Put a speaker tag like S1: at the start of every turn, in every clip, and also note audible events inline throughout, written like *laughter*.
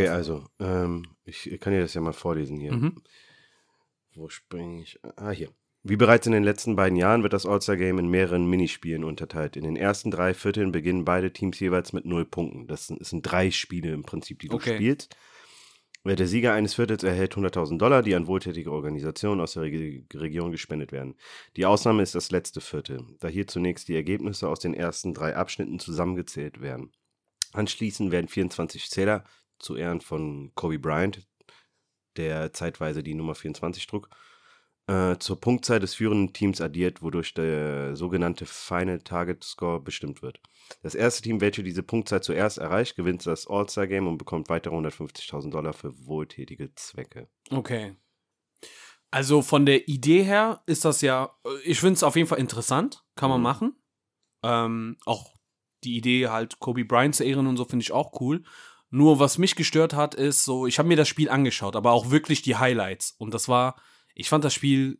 S1: Okay, also, ähm, ich kann dir das ja mal vorlesen hier.
S2: Mhm.
S1: Wo springe ich? Ah, hier. Wie bereits in den letzten beiden Jahren wird das All-Star-Game in mehreren Minispielen unterteilt. In den ersten drei Vierteln beginnen beide Teams jeweils mit null Punkten. Das sind, das sind drei Spiele im Prinzip, die du
S2: Okay.
S1: spielst. Der Sieger eines Viertels erhält 100.000 Dollar, die an wohltätige Organisationen aus der Reg Region gespendet werden. Die Ausnahme ist das letzte Viertel, da hier zunächst die Ergebnisse aus den ersten drei Abschnitten zusammengezählt werden. Anschließend werden 24 Zähler zu Ehren von Kobe Bryant, der zeitweise die Nummer 24 trug, äh, zur Punktzahl des führenden Teams addiert, wodurch der sogenannte Final Target Score bestimmt wird. Das erste Team, welches diese Punktzahl zuerst erreicht, gewinnt das All-Star-Game und bekommt weitere 150.000 Dollar für wohltätige Zwecke.
S2: Okay. Also von der Idee her ist das ja, ich finde es auf jeden Fall interessant, kann man
S1: Mhm.
S2: machen. Ähm, auch die Idee halt Kobe Bryant zu ehren und so finde ich auch cool. Nur was mich gestört hat, ist so, ich habe mir das Spiel angeschaut, aber auch wirklich die Highlights. Und das war, ich fand das Spiel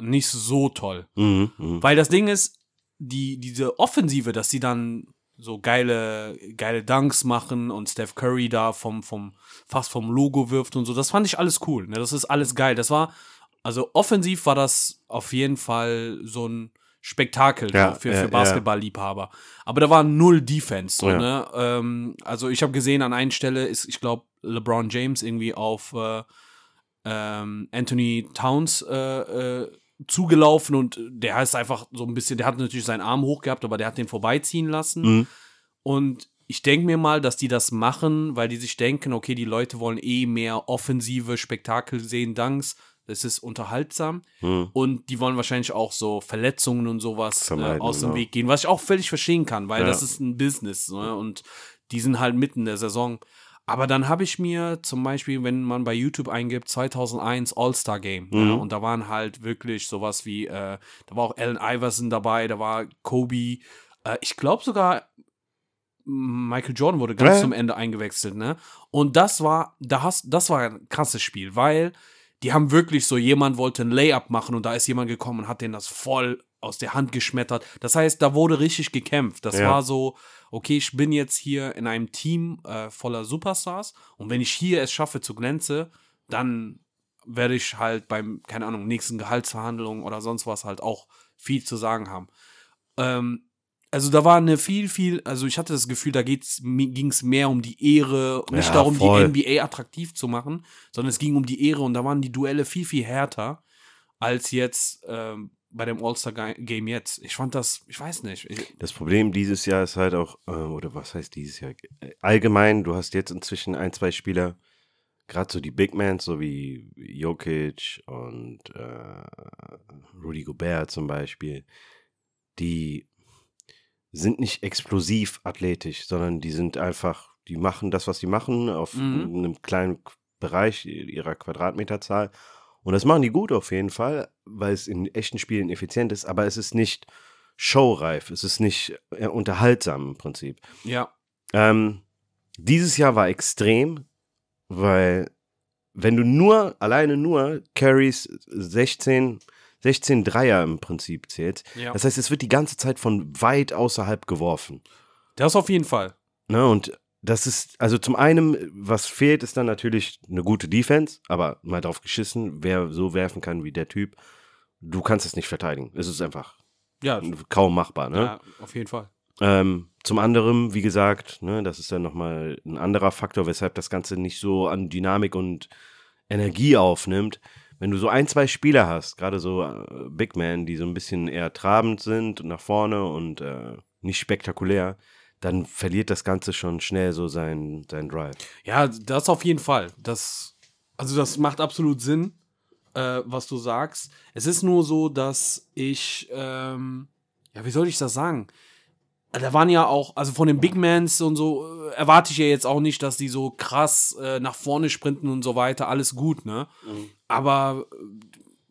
S2: nicht so toll.
S1: Mhm, mhm.
S2: Weil das Ding ist, die, diese Offensive, dass sie dann so geile, geile Dunks machen und Steph Curry da vom, vom, fast vom Logo wirft und so, das fand ich alles cool. Ne? Das ist alles geil. Das war, also offensiv war das auf jeden Fall so ein Spektakel
S1: Ja,
S2: so für,
S1: ja,
S2: für. Basketball-Liebhaber. Aber da war null Defense. So, ne? ähm, also ich habe gesehen, an einer Stelle ist, ich glaube, LeBron James irgendwie auf äh, ähm, Anthony Towns äh, äh, zugelaufen und der heißt einfach so ein bisschen, der hat natürlich seinen Arm hoch gehabt, aber der hat den vorbeiziehen lassen.
S1: Mhm.
S2: Und ich denke mir mal, dass die das machen, weil die sich denken, okay, die Leute wollen eh mehr offensive Spektakel sehen, Danks. Das ist unterhaltsam.
S1: Mhm.
S2: Und die wollen wahrscheinlich auch so Verletzungen und sowas äh, aus dem
S1: genau.
S2: Weg gehen, was ich auch völlig verstehen kann, weil
S1: Ja.
S2: das ist ein Business ne? und die sind halt mitten in der Saison. Aber dann habe ich mir zum Beispiel, wenn man bei YouTube eingibt, 2001 All-Star Game.
S1: Mhm.
S2: Ja, und da waren halt wirklich sowas wie, äh, da war auch Allen Iverson dabei, da war Kobe. Äh, ich glaube sogar, Michael Jordan wurde ganz
S1: Ja.
S2: zum Ende eingewechselt, ne? Und das war, da hast, das war ein krasses Spiel, weil die haben wirklich so, jemand wollte ein Layup machen und da ist jemand gekommen und hat den das voll aus der Hand geschmettert. Das heißt, da wurde richtig gekämpft. Das
S1: Ja.
S2: war so, okay, ich bin jetzt hier in einem Team äh, voller Superstars und wenn ich hier es schaffe zu glänze, dann werde ich halt beim, keine Ahnung, nächsten Gehaltsverhandlungen oder sonst was halt auch viel zu sagen haben. Ähm, also da war eine viel, viel, also ich hatte das Gefühl, da ging es mehr um die Ehre, nicht
S1: Ja,
S2: darum,
S1: voll.
S2: die NBA attraktiv zu machen, sondern es ging um die Ehre und da waren die Duelle viel, viel härter als jetzt ähm, bei dem All-Star-Game jetzt. Ich fand das, ich weiß nicht. Ich,
S1: Das Problem dieses Jahr ist halt auch, äh, oder was heißt dieses Jahr? Allgemein, du hast jetzt inzwischen ein, zwei Spieler, gerade so die Big Mans, so wie Jokic und äh, Rudy Gobert zum Beispiel, die sind nicht explosiv athletisch, sondern die sind einfach, die machen das, was sie machen, auf
S2: Mhm.
S1: einem kleinen Bereich ihrer Quadratmeterzahl. Und das machen die gut auf jeden Fall, weil es in echten Spielen effizient ist, aber es ist nicht showreif, es ist nicht äh, unterhaltsam im Prinzip.
S2: ja,
S1: Ähm, dieses Jahr war extrem, weil wenn du nur, alleine nur Carries 16, 16 Dreier im Prinzip zählst,
S2: ja.
S1: das heißt, es wird die ganze Zeit von weit außerhalb geworfen.
S2: Das auf jeden Fall.
S1: Ne? Und das ist, also zum einen, was fehlt, ist dann natürlich eine gute Defense, aber mal drauf geschissen, wer so werfen kann wie der Typ, du kannst es nicht verteidigen. Es ist einfach
S2: Ja,
S1: kaum machbar. Ne?
S2: ja auf jeden Fall.
S1: Ähm, zum anderen, wie gesagt, ne, das ist dann nochmal ein anderer Faktor, weshalb das Ganze nicht so an Dynamik und Energie aufnimmt. Wenn du so ein, zwei Spieler hast, gerade so äh, Big Men, die so ein bisschen eher trabend sind und nach vorne und äh, nicht spektakulär, dann verliert das Ganze schon schnell so sein, sein Drive.
S2: Ja, das auf jeden Fall. Das, also das macht absolut Sinn, äh, was du sagst. Es ist nur so, dass ich, ähm, ja, wie soll ich das sagen? Da waren ja auch, also von den Big Mans und so, äh, erwarte ich ja jetzt auch nicht, dass die so krass äh, nach vorne sprinten und so weiter. Alles gut, ne? Aber äh,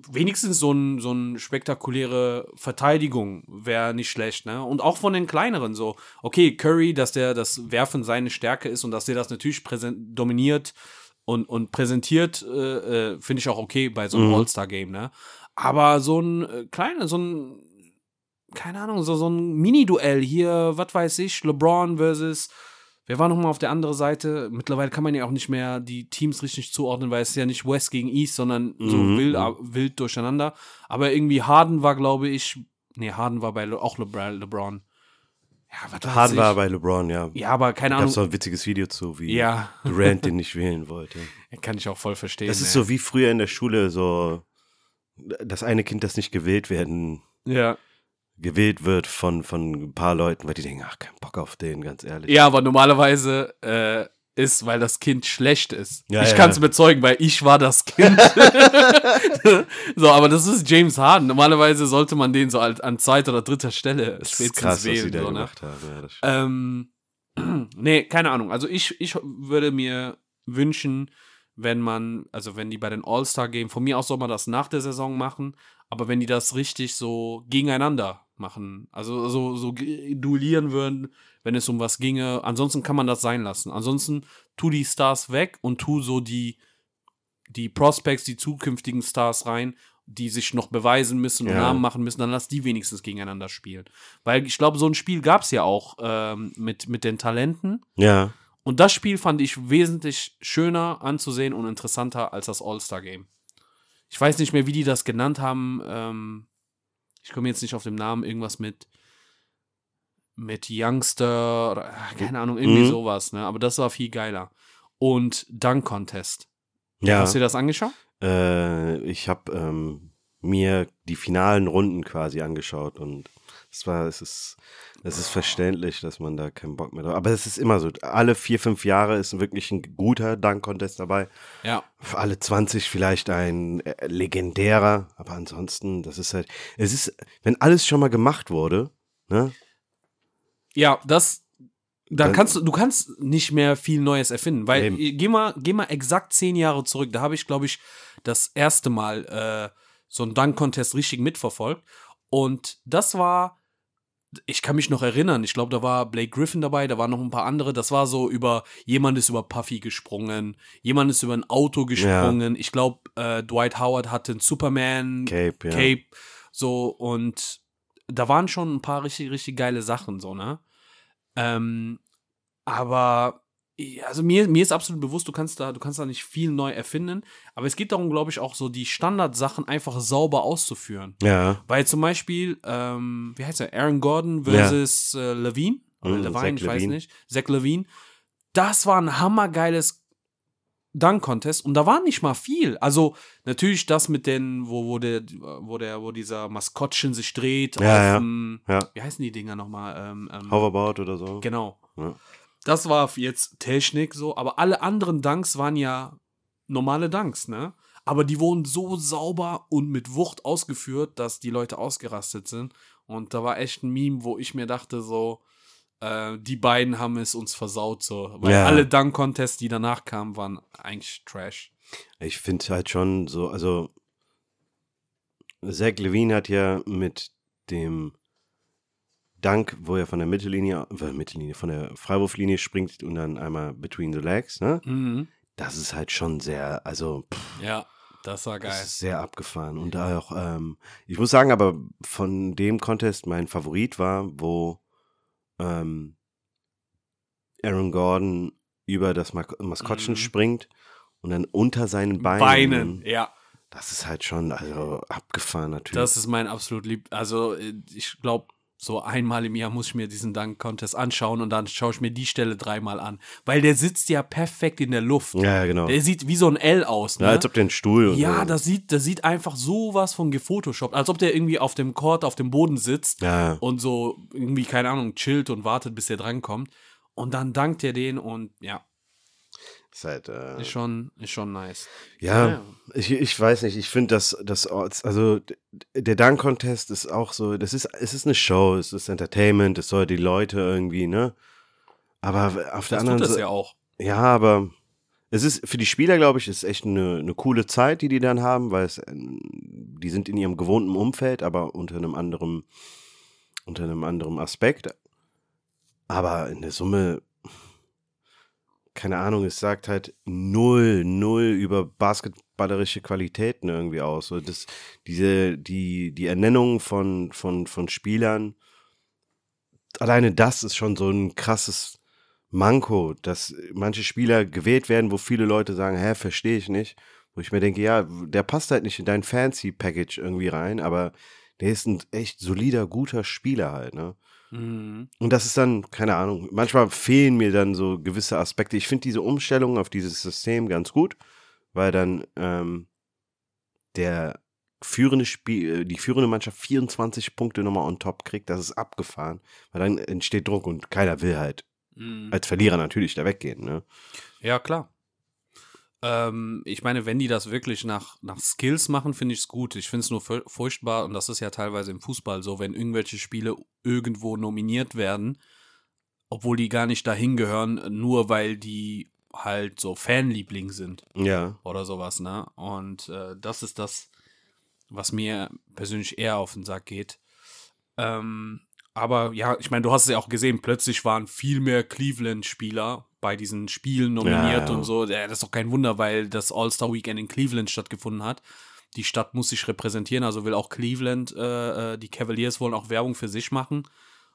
S2: wenigstens so, ein, so eine spektakuläre Verteidigung wäre nicht schlecht, ne? Und auch von den kleineren so. Okay, Curry, dass der das Werfen seine Stärke ist und dass der das natürlich präsent, dominiert und, und präsentiert, äh, äh, finde ich auch okay bei so einem
S1: Mhm.
S2: All-Star-Game, ne? Aber so ein äh, kleiner, so ein, keine Ahnung, so, so ein Mini-Duell hier, was weiß ich, LeBron versus wer war nochmal auf der anderen Seite? Mittlerweile kann man ja auch nicht mehr die Teams richtig zuordnen, weil es ist ja nicht West gegen East, sondern so
S1: Mhm,
S2: wild,
S1: mhm.
S2: wild durcheinander. Aber irgendwie Harden war, glaube ich, nee, Harden war bei Le auch LeBron. LeBron. Ja, was
S1: Harden
S2: ich.
S1: war bei LeBron, ja.
S2: Ja, aber keine
S1: Da gab es
S2: Ahnung.
S1: ein witziges Video zu, wie
S2: Ja,
S1: Durant den *laughs* nicht wählen wollte.
S2: kann ich auch voll verstehen.
S1: Das ist
S2: ey.
S1: so wie früher in der Schule, so das eine Kind, das nicht gewählt werden,
S2: Ja.
S1: Gewählt wird von, von ein paar Leuten, weil die denken, ach, kein Bock auf den, ganz ehrlich.
S2: Ja, aber normalerweise äh, ist, weil das Kind schlecht ist.
S1: Ja,
S2: ich
S1: ja.
S2: kann es bezeugen, weil ich war das Kind. *laughs* *laughs* so, aber das ist James Harden. Normalerweise sollte man den so als, an zweiter oder dritter Stelle
S1: Das ist
S2: spätestens
S1: krass, was sie
S2: wählen.
S1: da
S2: So, ne?
S1: gemacht haben. Ja,
S2: ähm, *clears throat* nee, keine Ahnung. Also ich, ich würde mir wünschen, wenn man, also wenn die bei den All-Star-Game, von mir aus soll man das nach der Saison machen, aber wenn die das richtig so gegeneinander machen, also so, so duellieren würden, wenn es um was ginge, ansonsten kann man das sein lassen. Ansonsten tu die Stars weg und tu so die, die Prospects, die zukünftigen Stars rein, die sich noch beweisen müssen und
S1: Ja.
S2: Namen machen müssen, dann lass die wenigstens gegeneinander spielen. Weil ich glaube, so ein Spiel gab es ja auch ähm, mit, mit den Talenten.
S1: ja,
S2: Und das Spiel fand ich wesentlich schöner anzusehen und interessanter als das All-Star-Game. Ich weiß nicht mehr, wie die das genannt haben. Ähm, ich komme jetzt nicht auf den Namen. Irgendwas mit mit Youngster oder ah, keine Ahnung, irgendwie
S1: Mhm.
S2: sowas. Ne? Aber das war viel geiler. Und Dunk Contest.
S1: ja.
S2: Hast du dir das angeschaut?
S1: Äh, ich habe ähm, mir die finalen Runden quasi angeschaut und es war, es ist, es ist verständlich, dass man da keinen Bock mehr drauf Aber es ist immer so, alle vier, fünf Jahre ist wirklich ein guter Dunk-Contest dabei.
S2: Ja.
S1: Für alle 20 vielleicht ein äh, legendärer, aber ansonsten, das ist halt, es ist, wenn alles schon mal gemacht wurde, ne?
S2: Ja, das. Da
S1: Dann-
S2: kannst du, du kannst nicht mehr viel Neues erfinden, weil
S1: Eben.
S2: geh mal, geh mal exakt zehn Jahre zurück. Da habe ich, glaube ich, das erste Mal äh, so einen Dunk-Contest richtig mitverfolgt. Und das war, ich kann mich noch erinnern, ich glaube, da war Blake Griffin dabei, da waren noch ein paar andere. Das war so über, jemand ist über Puffy gesprungen, jemand ist über ein Auto gesprungen. Ich glaube, äh, Dwight Howard hatte einen Superman
S1: Cape, ja.
S2: Cape, so und da waren schon ein paar richtig, richtig geile Sachen, so, ne? Ähm, aber ja, also mir, mir ist absolut bewusst, du kannst da, du kannst da nicht viel neu erfinden, aber es geht darum, glaube ich, auch so die Standardsachen einfach sauber auszuführen.
S1: Ja,
S2: Weil zum Beispiel, ähm, wie heißt er, Aaron Gordon versus äh, Levine, oder
S1: Mhm,
S2: Levine, ich weiß nicht, Zach Levine, das war ein hammergeiles Dunk-Contest und da war nicht mal viel. Also natürlich das mit den, wo, wo der, wo der, wo dieser Maskottchen sich dreht,
S1: Ja,
S2: auf,
S1: ja.
S2: dem-
S1: ja.
S2: wie heißen die Dinger nochmal? Ähm, ähm,
S1: Hoverboard oder so.
S2: Genau.
S1: Ja.
S2: Das war jetzt Technik so, aber alle anderen Dunks waren ja normale Dunks, ne? Aber die wurden so sauber und mit Wucht ausgeführt, dass die Leute ausgerastet sind. Und da war echt ein Meme, wo ich mir dachte, so, äh, die beiden haben es uns versaut, so. Weil
S1: Ja.
S2: alle Dunk-Contests, die danach kamen, waren eigentlich Trash.
S1: Ich finde halt schon so, also Zach Levine hat ja mit dem Dank, wo er von der Mittellinie, äh, Mittellinie, von der Freiwurflinie springt und dann einmal between the legs, ne?
S2: Mhm.
S1: Das ist halt schon sehr, also pff,
S2: Ja, das war geil.
S1: das ist sehr abgefahren. Und auch, ähm, ich muss sagen, aber von dem Contest mein Favorit war, wo ähm, Aaron Gordon über das Mas Maskottchen
S2: Mhm.
S1: springt und dann unter seinen Beinen.
S2: Beinen, ja.
S1: Das ist halt schon, also abgefahren natürlich.
S2: Das ist mein absolut lieb. Also, äh, ich glaube, so einmal im Jahr muss ich mir diesen Dunk-Contest anschauen und dann schaue ich mir die Stelle dreimal an. Weil der sitzt ja perfekt in der Luft.
S1: ja, genau.
S2: Der sieht wie so ein L aus, ne?
S1: ja, als ob der einen Stuhl
S2: ja,
S1: so.
S2: das sieht, das sieht einfach sowas von gefotoshoppt. Als ob der irgendwie auf dem Court, auf dem Boden sitzt
S1: Ja,
S2: und so irgendwie, keine Ahnung, chillt und wartet, bis er drankommt. Und dann dankt er den und ja,
S1: ist halt, äh,
S2: ist schon, ist schon nice.
S1: ja,
S2: Ja.
S1: Ich, ich weiß nicht, ich finde das, das, also der Dunk-Contest ist auch so, das ist, es ist eine Show, es ist Entertainment, es soll die Leute irgendwie, ne? Aber auf der
S2: Das
S1: anderen
S2: tut das
S1: Seite,
S2: ja auch.
S1: ja, aber es ist für die Spieler, glaube ich, ist echt eine, eine coole Zeit, die die dann haben, weil es, ähm, die sind in ihrem gewohnten Umfeld, aber unter einem anderen, unter einem anderen Aspekt. Aber in der Summe, keine Ahnung, es sagt halt null, null über basketballerische Qualitäten irgendwie aus. So das, diese, die, die Ernennung von, von, von Spielern, alleine das ist schon so ein krasses Manko, dass manche Spieler gewählt werden, wo viele Leute sagen, hä, verstehe ich nicht. Wo ich mir denke, ja, der passt halt nicht in dein Fancy-Package irgendwie rein, aber der ist ein echt solider, guter Spieler halt, ne?
S2: Mhm.
S1: Und das ist dann, keine Ahnung, manchmal fehlen mir dann so gewisse Aspekte. Ich finde diese Umstellung auf dieses System ganz gut, weil dann ähm, der führende Spiel, die führende Mannschaft 24 Punkte nochmal on top kriegt, das ist abgefahren. Weil dann entsteht Druck und keiner will halt
S2: Mhm.
S1: als Verlierer natürlich da weggehen, ne?
S2: Ja, klar. Ähm, ich meine, wenn die das wirklich nach, nach Skills machen, finde ich es gut. Ich finde es nur fur- furchtbar, und das ist ja teilweise im Fußball so, wenn irgendwelche Spiele irgendwo nominiert werden, obwohl die gar nicht dahin gehören, nur weil die halt so Fanliebling sind
S1: Ja.
S2: oder sowas, ne? Und äh, das ist das, was mir persönlich eher auf den Sack geht. Ähm, aber ja, ich meine, du hast es ja auch gesehen, plötzlich waren viel mehr Cleveland-Spieler bei diesen Spielen nominiert
S1: Ja.
S2: und so. Ja, das ist doch kein Wunder, weil das All-Star-Weekend in Cleveland stattgefunden hat. Die Stadt muss sich repräsentieren, also will auch Cleveland, äh, äh, die Cavaliers wollen auch Werbung für sich machen.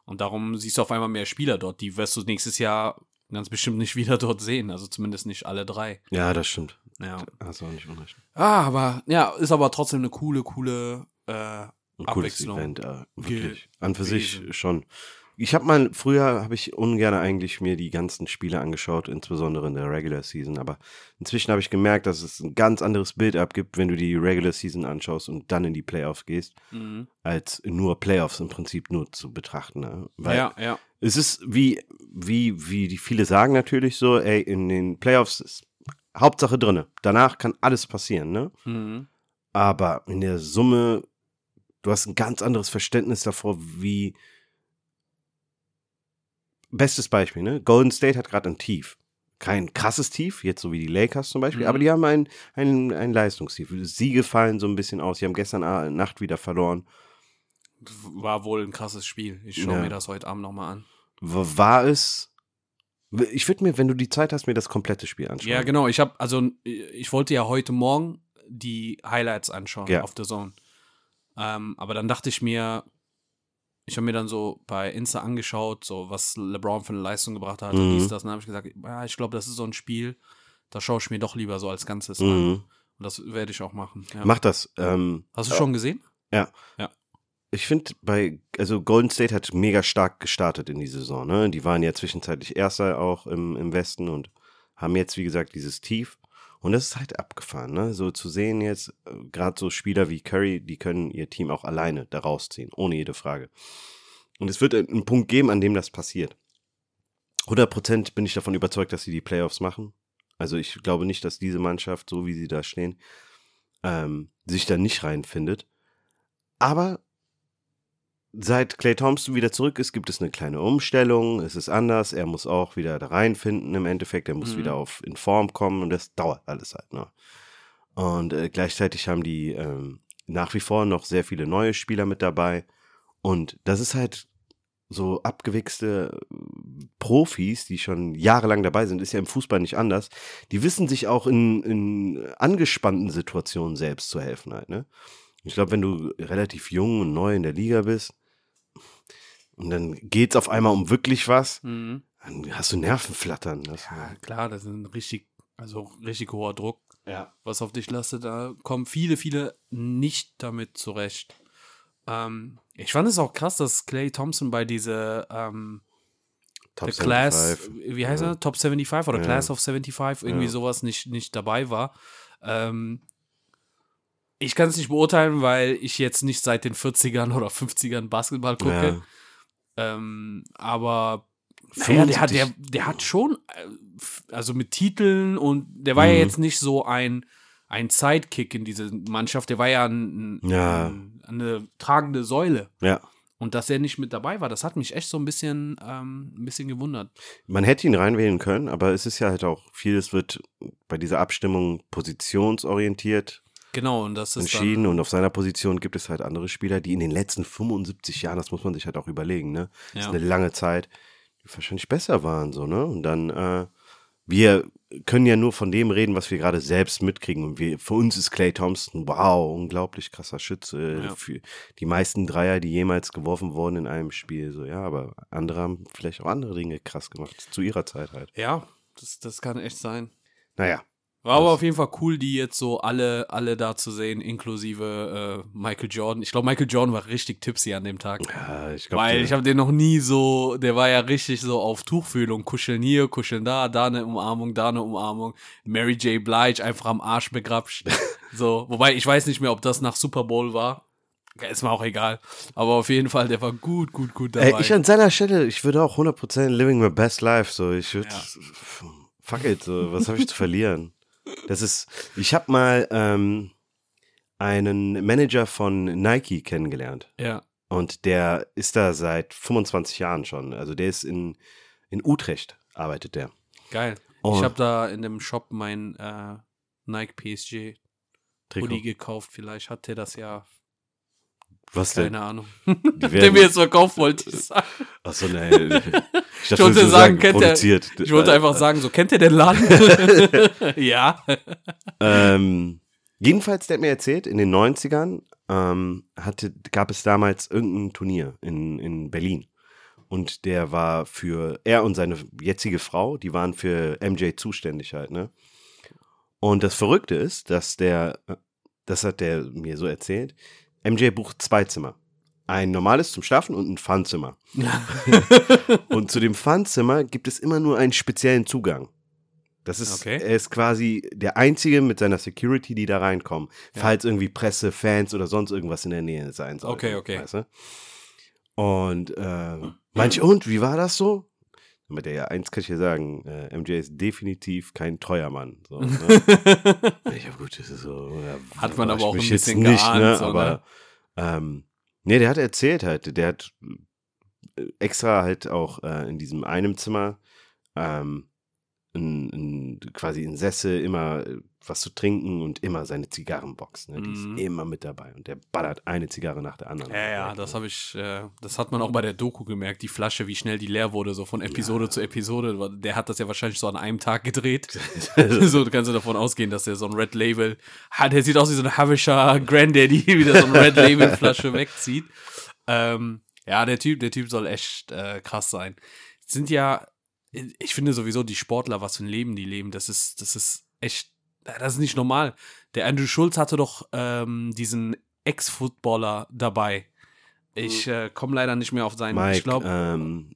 S2: Und darum siehst du auf einmal mehr Spieler dort. Die wirst du nächstes Jahr ganz bestimmt nicht *laughs* wieder dort sehen. Also zumindest nicht alle drei.
S1: Ja, das stimmt.
S2: Ja.
S1: Auch nicht unrecht.
S2: Ah, aber ja, ist aber trotzdem eine coole, coole äh,
S1: Ein cooles Event, äh, wirklich. An für sich schon. Ich habe mal, früher habe ich ungern eigentlich mir die ganzen Spiele angeschaut, insbesondere in der Regular Season, aber inzwischen habe ich gemerkt, dass es ein ganz anderes Bild abgibt, wenn du die Regular Season anschaust und dann in die Playoffs gehst,
S2: Mhm.
S1: als nur Playoffs im Prinzip nur zu betrachten. Ne? Weil
S2: Ja, ja.
S1: es ist wie, wie, wie die viele sagen natürlich so, ey, in den Playoffs ist Hauptsache drinne. Danach kann alles passieren, ne?
S2: Mhm.
S1: Aber in der Summe, du hast ein ganz anderes Verständnis davor, wie. Bestes Beispiel, ne? Golden State hat gerade ein Tief. Kein krasses Tief, jetzt so wie die Lakers zum Beispiel,
S2: Mhm.
S1: aber die haben ein, ein, ein Leistungstief. Siege fallen so ein bisschen aus. Sie haben gestern A- Nacht wieder verloren.
S2: War wohl ein krasses Spiel. Ich schaue
S1: Ja.
S2: mir das heute Abend nochmal an.
S1: War es. Ich würde mir, wenn du die Zeit hast, mir das komplette Spiel anschauen.
S2: Ja, genau. Ich habe, also ich wollte ja heute Morgen die Highlights anschauen
S1: Ja.
S2: auf The Zone. Ähm, aber dann dachte ich mir, ich habe mir dann so bei Insta angeschaut, so was LeBron für eine Leistung gebracht hat und
S1: Mhm.
S2: dies, das. Und dann habe ich gesagt, ja, ich glaube, das ist so ein Spiel, da schaue ich mir doch lieber so als Ganzes an.
S1: Mhm.
S2: Und das werde ich auch machen. Ja.
S1: Mach das. Ähm,
S2: Hast du schon gesehen?
S1: ich finde bei, also Golden State hat mega stark gestartet in die Saison, ne? Die waren ja zwischenzeitlich Erster auch im, im Westen und haben jetzt, wie gesagt, dieses Tief. Und das ist halt abgefahren, ne? So zu sehen jetzt, gerade so Spieler wie Curry, die können ihr Team auch alleine da rausziehen, ohne jede Frage. Und es wird einen Punkt geben, an dem das passiert. 100% bin ich davon überzeugt, dass sie die Playoffs machen. Also ich glaube nicht, dass diese Mannschaft, so wie sie da stehen, ähm, sich da nicht reinfindet. Aber seit Clay Thompson wieder zurück ist, gibt es eine kleine Umstellung. Es ist anders. Er muss auch wieder da reinfinden im Endeffekt. Er muss
S2: Mhm.
S1: wieder auf in Form kommen und das dauert alles halt noch. Und äh, gleichzeitig haben die ähm, nach wie vor noch sehr viele neue Spieler mit dabei. Und das ist halt so abgewichste äh, Profis, die schon jahrelang dabei sind, ist ja im Fußball nicht anders. Die wissen sich auch in, in angespannten Situationen selbst zu helfen halt, ne? Ich glaube, wenn du relativ jung und neu in der Liga bist und dann geht's auf einmal um wirklich was,
S2: Mhm.
S1: dann hast du Nervenflattern. Das,
S2: Ja, klar, das ist ein richtig, also richtig hoher Druck,
S1: ja.
S2: was auf dich lastet. Da kommen viele, viele nicht damit zurecht. Ähm, ich fand es auch krass, dass Clay Thompson bei dieser ähm,
S1: Top
S2: The Class,
S1: 75.
S2: wie heißt
S1: Ja.
S2: er? Top 75 oder
S1: Ja.
S2: Class of 75, irgendwie
S1: Ja.
S2: sowas nicht, nicht dabei war. Ähm, ich kann es nicht beurteilen, weil ich jetzt nicht seit den 40ern oder 50ern Basketball gucke.
S1: Ja.
S2: Ähm, aber naja, der, hat, der,
S1: 75.
S2: der hat schon, äh, also mit Titeln und der war ja
S1: Mhm.
S2: jetzt nicht so ein, ein Sidekick in dieser Mannschaft, der war ja ein, ein,
S1: Ja.
S2: ein, eine tragende Säule.
S1: Ja.
S2: Und dass er nicht mit dabei war, das hat mich echt so ein bisschen, ähm, ein bisschen gewundert.
S1: Man hätte ihn reinwählen können, aber es ist ja halt auch vieles wird bei dieser Abstimmung positionsorientiert
S2: Genau, und das ist
S1: entschieden und auf seiner Position gibt es halt andere Spieler, die in den letzten 75 Jahren, das muss man sich halt auch überlegen, ne? Das
S2: Ja.
S1: ist eine lange Zeit, die wahrscheinlich besser waren, so, ne? Und dann äh, wir können ja nur von dem reden, was wir gerade selbst mitkriegen. Und wir, für uns ist Clay Thompson, wow, unglaublich krasser Schütze.
S2: Ja.
S1: Für die meisten Dreier, die jemals geworfen wurden in einem Spiel. So, ja, aber andere haben vielleicht auch andere Dinge krass gemacht, zu ihrer Zeit halt.
S2: Ja, das, das kann echt sein.
S1: Naja,
S2: War aber auf jeden Fall cool, die jetzt so alle, alle da zu sehen, inklusive äh, Michael Jordan. Ich glaube, Michael Jordan war richtig tipsy an dem Tag.
S1: ja, ich glaube,
S2: Weil ich habe den noch nie so, der war ja richtig so auf Tuchfühlung, kuscheln hier, kuscheln da, da eine Umarmung, da eine Umarmung. Mary J. Blige einfach am Arsch begrapscht. *laughs* so, wobei ich weiß nicht mehr, ob das nach Super Bowl war. Ist mir auch egal. Aber auf jeden Fall, der war gut, gut, gut dabei.
S1: Ey, ich an seiner Stelle, ich würde auch 100% living my best life. So, ich würde,
S2: Ja.
S1: fuck it, so, was habe ich zu verlieren? Das ist, ich habe mal ähm, einen Manager von Nike kennengelernt.
S2: ja,
S1: Und der ist da seit 25 Jahren schon. Also der ist in, in Utrecht, arbeitet der.
S2: geil.
S1: Oh.
S2: Ich habe da in dem Shop mein äh, Nike PSG
S1: Trikot.
S2: Hoodie gekauft. Vielleicht hat der das ja,
S1: Was denn?
S2: keine Ahnung. *laughs* Der
S1: werden-
S2: mir jetzt verkauft wollte. ich sagen.
S1: Achso, nein. Ich, dachte,
S2: wollte
S1: du
S2: sagen, kennt der-
S1: produziert.
S2: Ich wollte einfach sagen, so kennt ihr den Laden? *laughs* ja.
S1: Ähm, jedenfalls, der hat mir erzählt, in den 90ern ähm, hatte, gab es damals irgendein Turnier in, in Berlin. Und der war für, er und seine jetzige Frau, die waren für MJ zuständig halt, ne? Und das Verrückte ist, dass der, äh, das hat der mir so erzählt, MJ bucht zwei Zimmer. Ein normales zum Schlafen und ein Funzimmer. *laughs* Und zu dem Funzimmer gibt es immer nur einen speziellen Zugang. Das ist,
S2: Okay.
S1: er ist quasi der Einzige mit seiner Security, die da reinkommen.
S2: Ja.
S1: Falls irgendwie Presse, Fans oder sonst irgendwas in der Nähe sein soll.
S2: Okay, okay.
S1: Weißt du? Und äh, manche, und wie war das so? Mit der ja, eins kann ich dir sagen, äh, MJ ist definitiv kein treuer Mann. So, ne? *laughs* ich hab gut, das ist so. Ja,
S2: Hat man aber auch ein bisschen
S1: nicht,
S2: geahnt,
S1: ne?
S2: so,
S1: Aber ähm, nee, der hat erzählt halt, der hat äh, extra halt auch äh, in diesem einem Zimmer ähm, ein, ein, quasi ein Sessel, immer äh, was zu trinken und immer seine Zigarrenbox. Ne? Die
S2: Mhm.
S1: ist immer mit dabei und der ballert eine Zigarre nach der anderen.
S2: Ja, ja, das habe ich, äh, das hat man auch bei der Doku gemerkt, die Flasche, wie schnell die leer wurde, so von Episode zu Episode. Der hat das ja wahrscheinlich so an einem Tag gedreht. *laughs* so, kannst du davon ausgehen, dass der so ein Red Label hat. Der sieht aus wie so ein Habischer Granddaddy, *laughs* wie der so ein Red Label Flasche wegzieht. Ähm, ja, der Typ, der Typ soll echt äh, krass sein. Sind ja, ich finde sowieso die Sportler, was für ein Leben die leben, das ist, das ist echt, das ist nicht normal. Der Andrew Schulz hatte doch ähm, diesen Ex-Footballer dabei. Ich äh, komme leider nicht mehr auf seinen.
S1: Mike,
S2: ich glaube,
S1: ähm,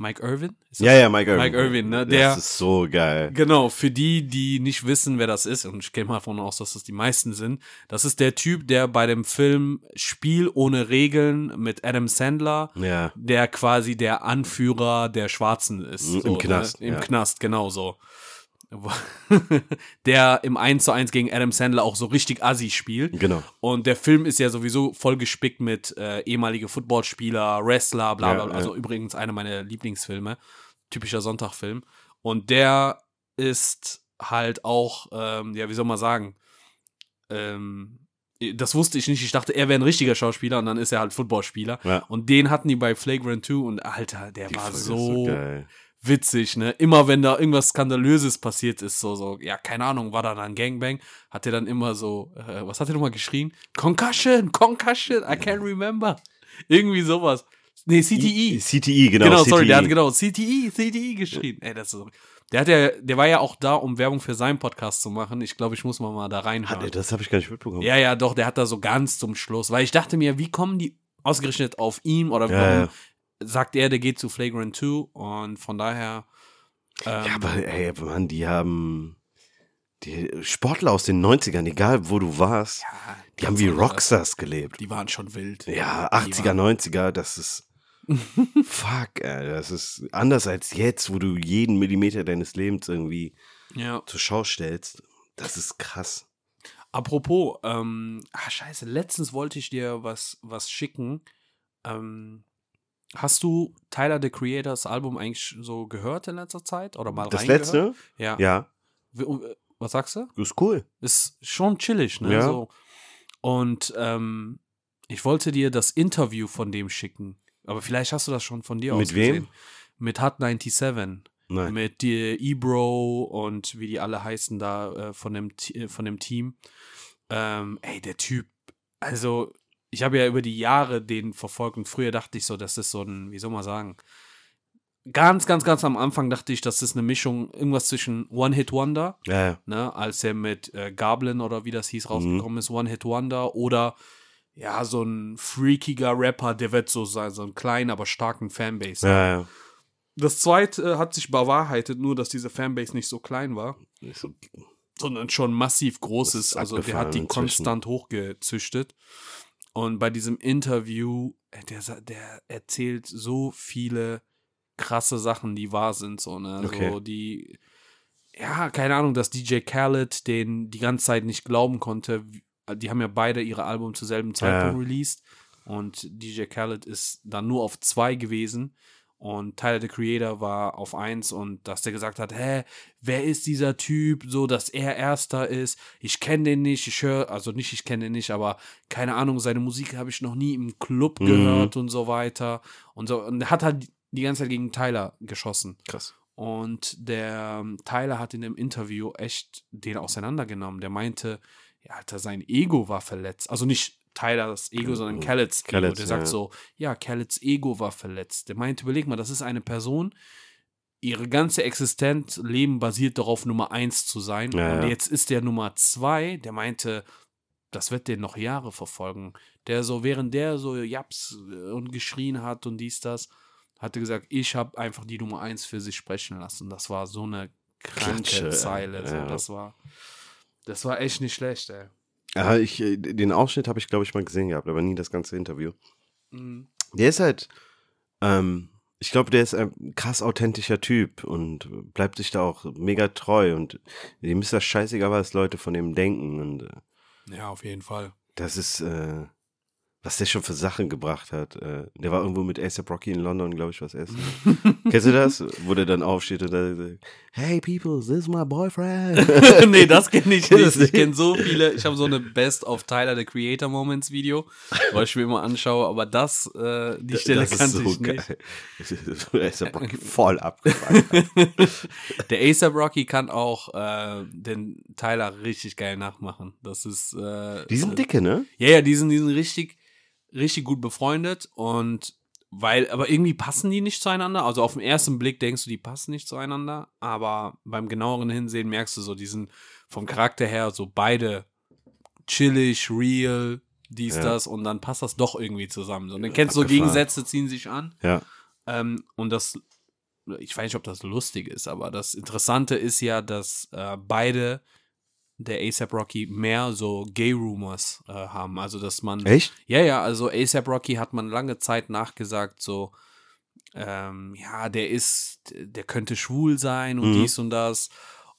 S2: Mike Irvin?
S1: Ja, ja, Mike Irvin.
S2: Mike Irvin, ne? Der-
S1: das ist so geil.
S2: Genau, für die, die nicht wissen, wer das ist, und ich gehe mal davon aus, dass das die meisten sind, das ist der Typ, der bei dem Film Spiel ohne Regeln mit Adam Sandler,
S1: Ja,
S2: der quasi der Anführer der Schwarzen ist.
S1: Im Knast,
S2: Ne? Im
S1: ja.
S2: Knast, genau so. *laughs* der im 1 zu 1 gegen Adam Sandler auch so richtig assi spielt.
S1: genau.
S2: Und der Film ist ja sowieso voll gespickt mit äh, ehemalige Footballspieler, Wrestler, bla bla
S1: Ja,
S2: bla. Also
S1: ja.
S2: übrigens einer meiner Lieblingsfilme. Typischer Sonntagfilm. Und der ist halt auch, ähm, ja, wie soll man sagen, ähm, das wusste ich nicht. Ich dachte, er wäre ein richtiger Schauspieler und dann ist er halt Footballspieler.
S1: Ja.
S2: Und den hatten die bei Flagrant 2 und Alter, der
S1: Die
S2: war
S1: Folge
S2: so,
S1: geil.
S2: Witzig, ne? Immer wenn da irgendwas Skandalöses passiert ist, so, so, ja, keine Ahnung, war da dann Gangbang, hat er dann immer so, äh, was hat er nochmal geschrien? Concussion, Concussion, I can't remember. Irgendwie sowas. Nee, CTE.
S1: CTE, genau.
S2: Genau, sorry,
S1: CTE.
S2: der hat genau CTE, CTE geschrien. Ey, das ist so. Der hat ja, der war ja auch da, um Werbung für seinen Podcast zu machen. Ich glaube, ich muss mal, mal da
S1: Hat
S2: reinhören.
S1: er, das habe ich gar nicht mitbekommen.
S2: Ja, ja, doch, der hat da so ganz zum Schluss, weil ich dachte mir, wie kommen die ausgerechnet auf ihm oder
S1: Ja, ja.
S2: Sagt er, der geht zu Flagrant 2 und von daher ähm,
S1: Ja, aber ey, Mann, die haben die Sportler aus den 90ern, egal wo du warst,
S2: ja,
S1: die haben wie. Rockstars gelebt.
S2: Die waren schon wild.
S1: Ja,
S2: Die
S1: 80er,
S2: waren-
S1: 90er, das ist *laughs* fuck, ey, das ist anders als jetzt, wo du jeden Millimeter deines Lebens irgendwie
S2: Ja.
S1: zur Schau stellst. Das ist krass.
S2: Apropos, ähm, ah, scheiße, letztens wollte ich dir was, was schicken. Ähm, hast du Tyler the Creators Album eigentlich so gehört in letzter Zeit? Oder mal
S1: Das
S2: reingehört?
S1: letzte?
S2: Ja.
S1: Ja,
S2: äh, Was sagst du?
S1: ist cool.
S2: Ist schon chillig, ne?
S1: Ja.
S2: So. Und ähm, ich wollte dir das Interview von dem schicken. Aber vielleicht hast du das schon von dir
S1: Mit
S2: aus
S1: wem?
S2: gesehen. Mit Hut 97.
S1: Nein.
S2: mit die Ebro und wie die alle heißen da äh, von, dem, T- äh, von dem Team. Ähm, ey, der Typ, also ich habe ja über die Jahre den verfolgt und früher dachte ich so, das ist so ein, wie soll man sagen, ganz, ganz, ganz am Anfang dachte ich, das ist eine Mischung, irgendwas zwischen One-Hit-Wonder,
S1: Ja, ja.
S2: ne, als er mit äh, Goblin oder wie das hieß rausgekommen ist, One-Hit-Wonder oder ja, so ein freakiger Rapper, der wird so sein, so einen kleinen, aber starken Fanbase.
S1: ja, ja.
S2: Das zweite äh, hat sich bewahrheitet, nur dass diese Fanbase nicht so klein war, sondern schon massiv groß ist. Also der hat die
S1: inzwischen.
S2: konstant hochgezüchtet. Und bei diesem Interview, äh, der, der erzählt so viele krasse Sachen, die wahr sind. So, ne?
S1: Okay.
S2: So die, ja, keine Ahnung, dass DJ Khaled den die ganze Zeit nicht glauben konnte. Die haben ja beide ihre Album zur selben Zeitpunkt
S1: Ja.
S2: released. Und DJ Khaled ist dann nur auf zwei gewesen. Und Tyler the Creator war auf eins und dass der gesagt hat, hä, wer ist dieser Typ, so dass er Erster ist. Ich kenne den nicht, ich höre, also nicht, ich kenne den nicht, aber keine Ahnung, seine Musik habe ich noch nie im Club
S1: Mhm.
S2: gehört und so weiter. Und so, und er hat halt die ganze Zeit gegen Tyler geschossen.
S1: Krass.
S2: Und der ähm, Tyler hat in dem Interview echt den auseinandergenommen. Der meinte, ja, Alter, sein Ego war verletzt. Also nicht Tylers Ego, sondern Khaleds Ego.
S1: Khaleds,
S2: Der sagt
S1: ja.
S2: so, ja, Khaleds Ego war verletzt. Der meinte, überleg mal, das ist eine Person, ihre ganze Existenz, Leben basiert darauf, Nummer eins zu sein.
S1: Ja,
S2: und jetzt ist der Nummer zwei, der meinte, das wird den noch Jahre verfolgen. Der so, während der so Japs äh, und geschrien hat und dies, das, hatte gesagt, ich habe einfach die Nummer eins für sich sprechen lassen. Das war so eine kranke
S1: Klatsche,
S2: Zeile. So.
S1: ja.
S2: Das war, das war echt nicht schlecht, ey.
S1: Ja, ich, äh, den Ausschnitt habe ich, glaube ich, mal gesehen gehabt, aber nie das ganze Interview.
S2: Mhm.
S1: Der ist halt, ähm, ich glaube, der ist ein krass authentischer Typ und bleibt sich da auch mega treu und ihm ist das scheißegal, was Leute von ihm denken und äh,
S2: Ja, auf jeden Fall.
S1: das ist, äh, was der schon für Sachen gebracht hat. Äh, der war irgendwo mit ASAP Rocky in London, glaube ich, was essen. *laughs* Kennst du das? Wo der dann aufsteht und da sagt, hey people, this is my boyfriend. *laughs*
S2: nee, das kenne ich *laughs* nicht. Ich kenne so viele. Ich habe so eine Best of Tyler the Creator Moments Video, was ich mir immer anschaue, aber das, äh, die Stelle
S1: das ist
S2: kannte
S1: so
S2: ich nicht.
S1: geil. ASAP Rocky voll abgefuckt.
S2: Der ASAP Rocky kann auch äh, den Tyler richtig geil nachmachen. Das ist. Äh,
S1: Die sind
S2: äh,
S1: dicke, ne?
S2: Ja, ja, die sind, die sind richtig, richtig gut befreundet und weil, aber irgendwie passen die nicht zueinander. Also auf den ersten Blick denkst du, die passen nicht zueinander, aber beim genaueren Hinsehen merkst du so, die sind vom Charakter her so beide chillig, real, dies,
S1: Ja.
S2: das und dann passt das doch irgendwie zusammen. So, und dann kennst du so. Gegensätze ziehen sich an.
S1: Ja.
S2: Ähm, und das, ich weiß nicht, ob das lustig ist, aber das Interessante ist ja, dass äh, beide, der ASAP Rocky, mehr so Gay-Rumors äh, haben. Also, dass man.
S1: Echt?
S2: Ja, ja, also ASAP Rocky hat man lange Zeit nachgesagt, so, ähm, ja, der ist, der könnte schwul sein und
S1: Mhm.
S2: dies und das.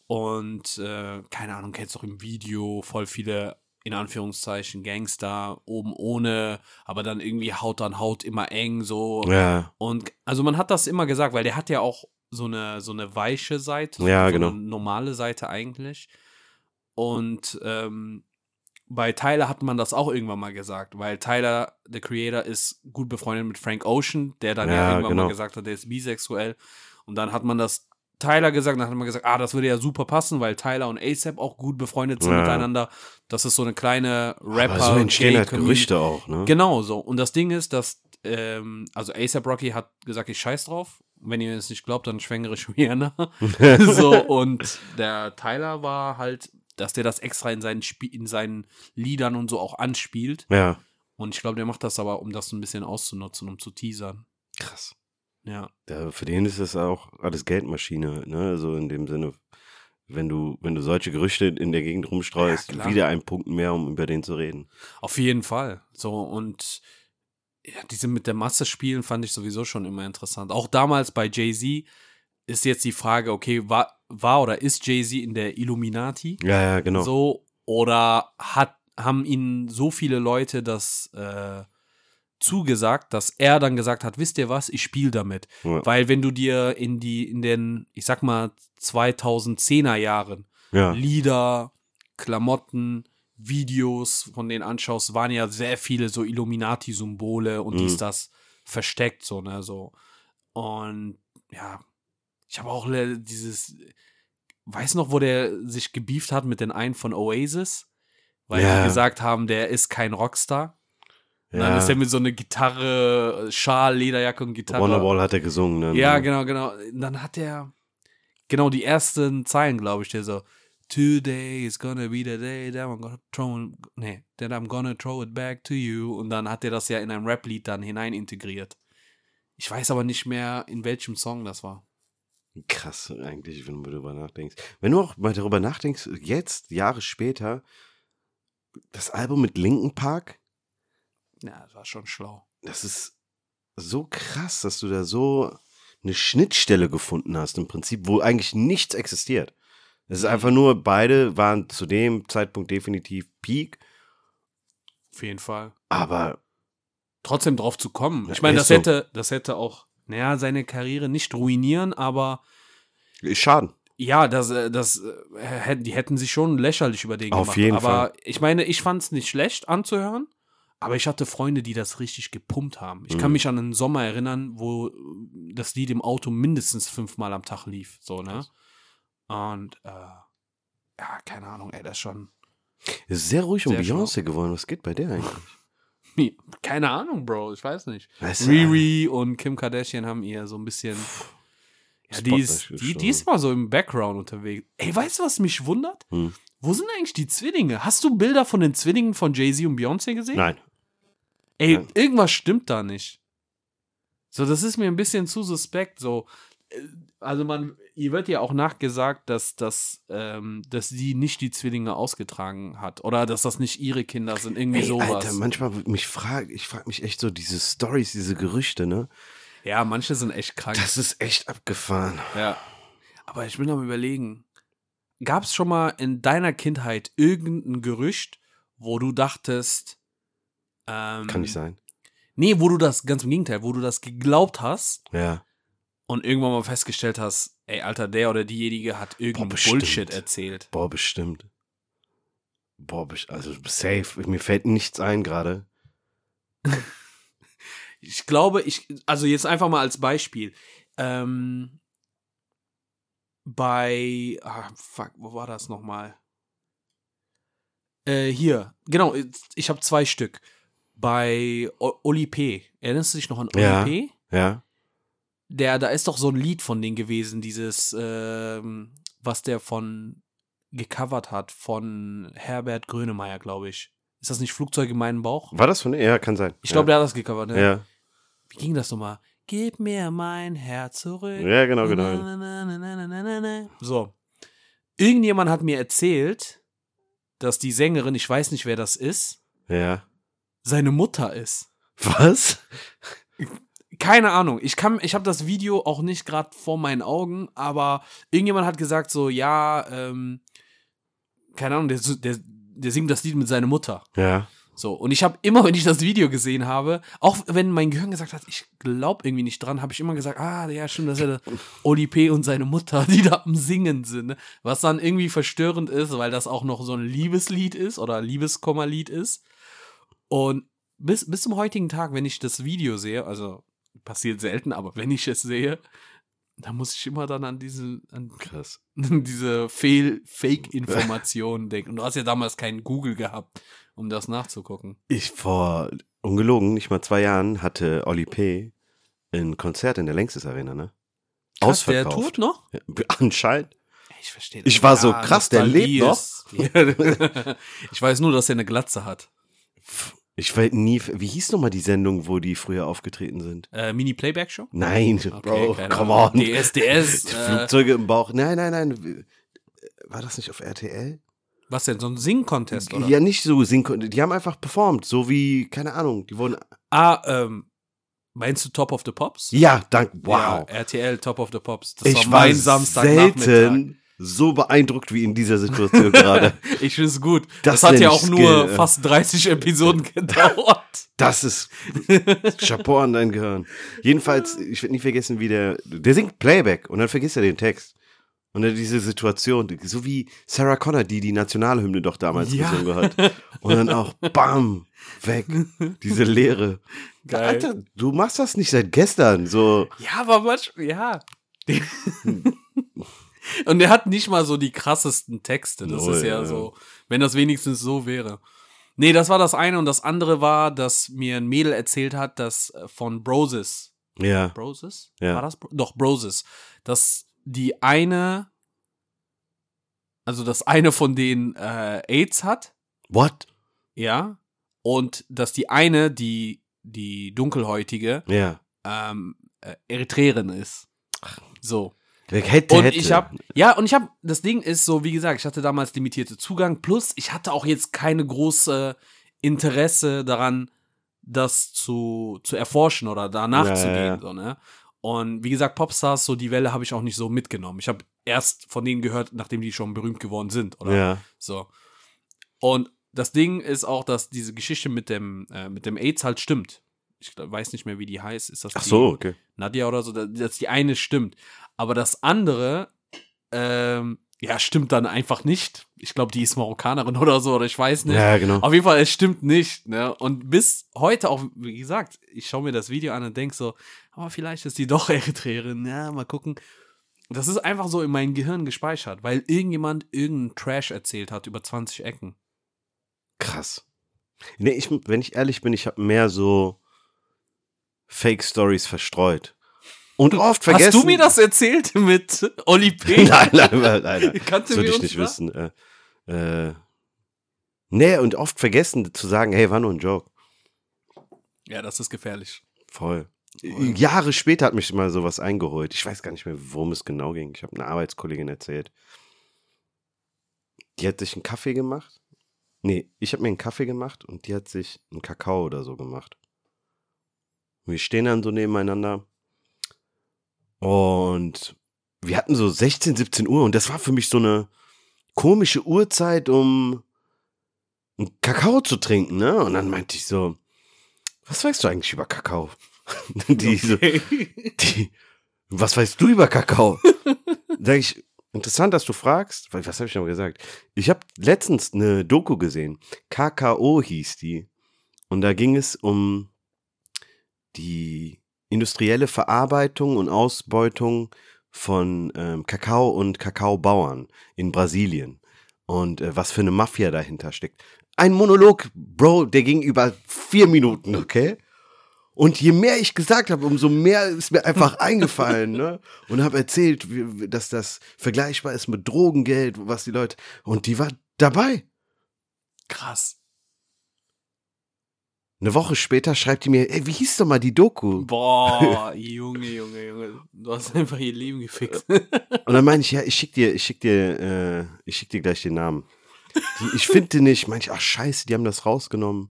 S2: Und äh, keine Ahnung, kennst du auch im Video voll viele, in Anführungszeichen, Gangster, oben ohne, aber dann irgendwie Haut an Haut immer eng, so.
S1: Ja.
S2: Und also man hat das immer gesagt, weil der hat ja auch so eine, so eine weiche Seite,
S1: Ja,
S2: so
S1: genau.
S2: eine normale Seite eigentlich. Und ähm, bei Tyler hat man das auch irgendwann mal gesagt, weil Tyler, der Creator, ist gut befreundet mit Frank Ocean, der dann ja,
S1: Ja,
S2: irgendwann
S1: genau.
S2: mal gesagt hat, der ist bisexuell. Und dann hat man das Tyler gesagt, dann hat man gesagt, ah, das würde ja super passen, weil Tyler und ASAP auch gut befreundet sind
S1: Ja.
S2: miteinander. Das ist so eine kleine Rapper.
S1: Aber so entstehen halt. Gerüchte auch, ne?
S2: Genau so. Und das Ding ist, dass, ähm, also ASAP Rocky hat gesagt, ich scheiß drauf. Wenn ihr es nicht glaubt, dann schwängere ich *laughs* Rihanna. *laughs* so, und der Tyler war halt, dass der das extra in seinen, Spie in seinen Liedern und so auch anspielt.
S1: Ja.
S2: Und ich glaube, der macht das aber, um das so ein bisschen auszunutzen, um zu teasern.
S1: Krass.
S2: Ja.
S1: Ja, für den ist das auch alles Geldmaschine, ne? So in dem Sinne, wenn du, wenn du solche Gerüchte in der Gegend rumstreust,
S2: Ja,
S1: wieder ein Punkt mehr, um über den zu reden.
S2: Auf jeden Fall. So, und ja, diese mit der Masse spielen fand ich sowieso schon immer interessant. Auch damals bei Jay-Z ist jetzt die Frage, okay, war, war oder ist Jay-Z in der Illuminati?
S1: Ja, ja, genau.
S2: So, oder hat, haben ihnen so viele Leute das äh, zugesagt, dass er dann gesagt hat, wisst ihr was, ich spiele damit.
S1: Ja.
S2: Weil wenn du dir in die, in den, ich sag mal, 2010er Jahren
S1: ja.
S2: Lieder, Klamotten, Videos von denen anschaust, waren ja sehr viele so Illuminati-Symbole und
S1: Mhm.
S2: dies, das versteckt, so, ne, so. Und ja, Ich habe auch dieses, weiß noch, wo der sich gebieft hat mit den einen von Oasis, weil
S1: Ja.
S2: die gesagt haben, der ist kein Rockstar. Und dann
S1: Ja.
S2: ist er mit so einer Gitarre, Schal, Lederjacke und Gitarre.
S1: Wonderwall hat er gesungen. Ne?
S2: Ja, genau, genau. Dann hat er genau die ersten Zeilen, glaube ich, der so Today is gonna be the day that I'm gonna throw nee, that I'm gonna throw it back to you und dann hat er das ja in ein Rap-Lied dann hinein integriert. Ich weiß aber nicht mehr, in welchem Song das war.
S1: Krass, eigentlich, wenn du darüber nachdenkst. Wenn du auch mal darüber nachdenkst, jetzt, Jahre später, das Album mit Linken Park,
S2: Ja, das war schon schlau.
S1: das ist so krass, dass du da so eine Schnittstelle gefunden hast, im Prinzip, wo eigentlich nichts existiert. Es ist einfach nur, beide waren zu dem Zeitpunkt definitiv Peak,
S2: Auf jeden Fall.
S1: aber
S2: Trotzdem drauf zu kommen. Ich meine, das
S1: so.
S2: hätte, das hätte auch, naja, seine Karriere nicht ruinieren, aber
S1: ist Schaden.
S2: Ja, das, äh, das, äh, die hätten sich schon lächerlich über den
S1: Auf
S2: gemacht.
S1: jeden
S2: aber
S1: Fall.
S2: ich meine, ich fand es nicht schlecht anzuhören, aber ich hatte Freunde, die das richtig gepumpt haben. Ich kann
S1: Mhm.
S2: mich an einen Sommer erinnern, wo das Lied im Auto mindestens fünfmal am Tag lief. So, ne? Und äh, ja, keine Ahnung, ey, das ist schon.
S1: Es ist sehr ruhig um. Beyoncé geworden. Was geht bei der eigentlich?
S2: Keine Ahnung, Bro, ich weiß nicht.
S1: Weißt du,
S2: Riri und Kim Kardashian haben ihr so ein bisschen. Ja, die ist, die, die ist immer so im Background unterwegs. Ey, weißt du, was mich wundert?
S1: Hm.
S2: Wo sind eigentlich die Zwillinge? Hast du Bilder von den Zwillingen von Jay-Z und Beyoncé gesehen?
S1: Nein.
S2: Ey,
S1: Nein.
S2: irgendwas stimmt da nicht. So, das ist mir ein bisschen zu suspekt. So, also man, ihr wird ja auch nachgesagt, dass, dass, ähm, dass sie nicht die Zwillinge ausgetragen hat oder dass das nicht ihre Kinder sind, irgendwie
S1: Ey,
S2: sowas.
S1: Alter, manchmal mich frag, ich frage mich echt so diese Stories, diese Gerüchte, ne?
S2: ja, manche sind echt krank.
S1: Das ist echt abgefahren.
S2: Ja. Aber ich bin am überlegen, gab es schon mal in deiner Kindheit irgendein Gerücht, wo du dachtest, ähm,
S1: Kann nicht sein.
S2: Nee, wo du das, ganz im Gegenteil, wo du das geglaubt hast
S1: Ja.
S2: Und irgendwann mal festgestellt hast, ey, Alter, der oder diejenige hat irgendeinen. Bullshit erzählt.
S1: Boah, bestimmt. Boah, also safe. Mir fällt nichts ein gerade. *laughs*
S2: Ich glaube, ich, also jetzt einfach mal als Beispiel, ähm, bei, ah, fuck, wo war das nochmal? Äh, hier, genau, ich habe zwei Stück. Bei O- Oli P. Erinnerst du dich noch an Oli
S1: Ja.
S2: P?
S1: Ja.
S2: Der, da ist doch so ein Lied von denen gewesen, dieses, ähm, was der von gecovert hat, von Herbert Grönemeyer, glaube ich. Ist das nicht Flugzeug in meinen Bauch?
S1: War das von Ja, kann sein.
S2: Ich glaube, der hat das gecovert,
S1: ja.
S2: ne?
S1: ja.
S2: Wie ging das nochmal? Gib mir mein Herz zurück.
S1: Ja, genau, genau.
S2: Na, na, na, na, na, na, na, na. So. Irgendjemand hat mir erzählt, dass die Sängerin, ich weiß nicht, wer das ist,
S1: Ja.
S2: seine Mutter ist.
S1: Was? *laughs*
S2: Keine Ahnung. Ich kann, ich habe das Video auch nicht gerade vor meinen Augen, aber irgendjemand hat gesagt so, ja, ähm, keine Ahnung, der, der, der singt das Lied mit seiner Mutter.
S1: Ja.
S2: So, und ich habe immer, wenn ich das Video gesehen habe, auch wenn mein Gehirn gesagt hat, ich glaube irgendwie nicht dran, habe ich immer gesagt, ah, ja, stimmt, das ist ja *laughs* Oli P. und seine Mutter, die da am Singen sind. ne? Was dann irgendwie verstörend ist, weil das auch noch so ein Liebeslied ist oder Liebeskommerlied ist. Und bis, bis zum heutigen Tag, wenn ich das Video sehe, also passiert selten, aber wenn ich es sehe, da muss ich immer dann an diese, an
S1: Krass. *laughs*
S2: diese Fehl Fake-Informationen *laughs* denken. Und du hast ja damals keinen Google gehabt, um das nachzugucken.
S1: Ich vor ungelogen, nicht mal zwei Jahren, hatte Oli P. ein Konzert in der Längstes Arena, ne?
S2: Krass, der
S1: Ausverkauft.
S2: tut noch?
S1: Ja, anscheinend.
S2: Ich verstehe
S1: Ich war so krass, der lebt noch. *laughs*
S2: ich weiß nur, dass er eine Glatze hat.
S1: Ich weiß nie, wie hieß nochmal die Sendung, wo die früher aufgetreten sind?
S2: Äh, Mini-Playback-Show?
S1: Nein, Bro,
S2: keine
S1: come on.
S2: DSDS.
S1: Die
S2: äh,
S1: Flugzeuge im Bauch. Nein, nein, nein. War das nicht auf RTL?
S2: was denn, so ein Sing-Contest, oder?
S1: Ja, nicht so singen. Die haben einfach performt, so wie, keine Ahnung, die wurden.
S2: Ah, ähm, meinst du Top of the Pops?
S1: Ja, dank,
S2: Ja,
S1: wow.
S2: RTL Top of the Pops. Das
S1: ich
S2: war mein Samstagnachmittag.
S1: selten so beeindruckt wie in dieser Situation gerade. *laughs*
S2: Ich finde es gut.
S1: Das
S2: Das, hat ja auch
S1: Skill,
S2: nur fast 30 Episoden *laughs* gedauert.
S1: Das ist Chapeau an dein Gehirn. Jedenfalls, ich werde nie vergessen, wie der, der singt Playback und dann vergisst er den Text. Und dann diese Situation, so wie Sarah Connor, die die Nationalhymne doch damals
S2: Ja.
S1: gesungen hat. Und dann auch, bam, weg. Diese Leere.
S2: Geil.
S1: Alter, du machst das nicht seit gestern. So,
S2: Ja, aber manchmal, ja. *laughs* Und er hat nicht mal so die krassesten Texte. Das
S1: Null,
S2: ist ja,
S1: ja.
S2: so, wenn das wenigstens so wäre. Nee, das war das eine. Und das andere war, dass mir ein Mädel erzählt hat, dass äh, von Broses.
S1: Ja.
S2: Broses?
S1: Ja.
S2: War das? Doch, Broses. Dass die eine, also dass eine von denen äh, AIDS hat.
S1: What?
S2: Ja. Und dass die eine, die, die dunkelhäutige,
S1: Ja.
S2: ähm, äh, Eritreerin ist. So.
S1: Hätte,
S2: Und
S1: hätte.
S2: ich habe, ja, und ich habe, das Ding ist so, wie gesagt, ich hatte damals limitierte Zugang, plus ich hatte auch jetzt keine große Interesse daran, das zu, zu erforschen oder da nachzugehen,
S1: Ja, ja, ja.
S2: so, ne? Und wie gesagt, Popstars, so die Welle habe ich auch nicht so mitgenommen. Ich habe erst von denen gehört, nachdem die schon berühmt geworden sind, oder?
S1: Ja.
S2: So. Und das Ding ist auch, dass diese Geschichte mit dem, äh, mit dem AIDS halt stimmt. Ich weiß nicht mehr, wie die heißt. Ist das
S1: Ach so, okay.
S2: Nadja oder so, dass die eine stimmt. Aber das andere, ähm, ja, stimmt dann einfach nicht. Ich glaube, die ist Marokkanerin oder so, oder ich weiß nicht.
S1: Ja, genau.
S2: Auf jeden Fall, es stimmt nicht. Ne? Und bis heute auch, wie gesagt, ich schaue mir das Video an und denke so, aber vielleicht ist die doch *laughs* Eritreerin. Ja, mal gucken. Das ist einfach so in mein Gehirn gespeichert, weil irgendjemand irgendeinen Trash erzählt hat über 20 Ecken.
S1: Krass. Nee, ich, wenn ich ehrlich bin, ich habe mehr so Fake-Stories verstreut. Und oft vergessen.
S2: Hast du mir das erzählt mit Oli P? *laughs*
S1: nein, nein, nein, nein. *laughs*
S2: Kannst
S1: Das
S2: du
S1: ich nicht
S2: da-
S1: wissen. Äh, äh, nee, und oft vergessen zu sagen, hey, war nur ein Joke.
S2: Ja, das ist gefährlich.
S1: Voll. Jahre später hat mich mal sowas eingeholt. Ich weiß gar nicht mehr, worum es genau ging. Ich habe eine Arbeitskollegin erzählt. Die hat sich einen Kaffee gemacht. Nee, ich habe mir einen Kaffee gemacht und die hat sich einen Kakao oder so gemacht. Wir stehen dann so nebeneinander. Und wir hatten so 16, 17 Uhr und das war für mich so eine komische Uhrzeit, um einen Kakao zu trinken, ne? Und dann meinte ich so, was weißt du eigentlich über Kakao? *laughs* Die so, die, was weißt du über Kakao? *laughs* Sag ich, interessant, dass du fragst, weil was habe ich noch gesagt? Ich habe letztens eine Doku gesehen. KKO hieß die. Und da ging es um die industrielle Verarbeitung und Ausbeutung von ähm, Kakao und Kakaobauern in Brasilien. Und äh, was für eine Mafia dahinter steckt. Ein Monolog, Bro, der ging über vier Minuten, okay? Und je mehr ich gesagt habe, umso mehr ist mir einfach *laughs* eingefallen, ne? Und habe erzählt, dass das vergleichbar ist mit Drogengeld, was die Leute. Und die war dabei.
S2: Krass.
S1: Eine Woche später schreibt die mir, ey, wie hieß doch mal die Doku?
S2: Boah, *laughs* Junge, Junge, Junge. Du hast einfach ihr Leben gefickt.
S1: Und dann meine ich, ja, ich schick dir, ich schick dir, äh, ich schick dir gleich den Namen. Die, ich finde den nicht. Meine ich, ach scheiße, die haben das rausgenommen.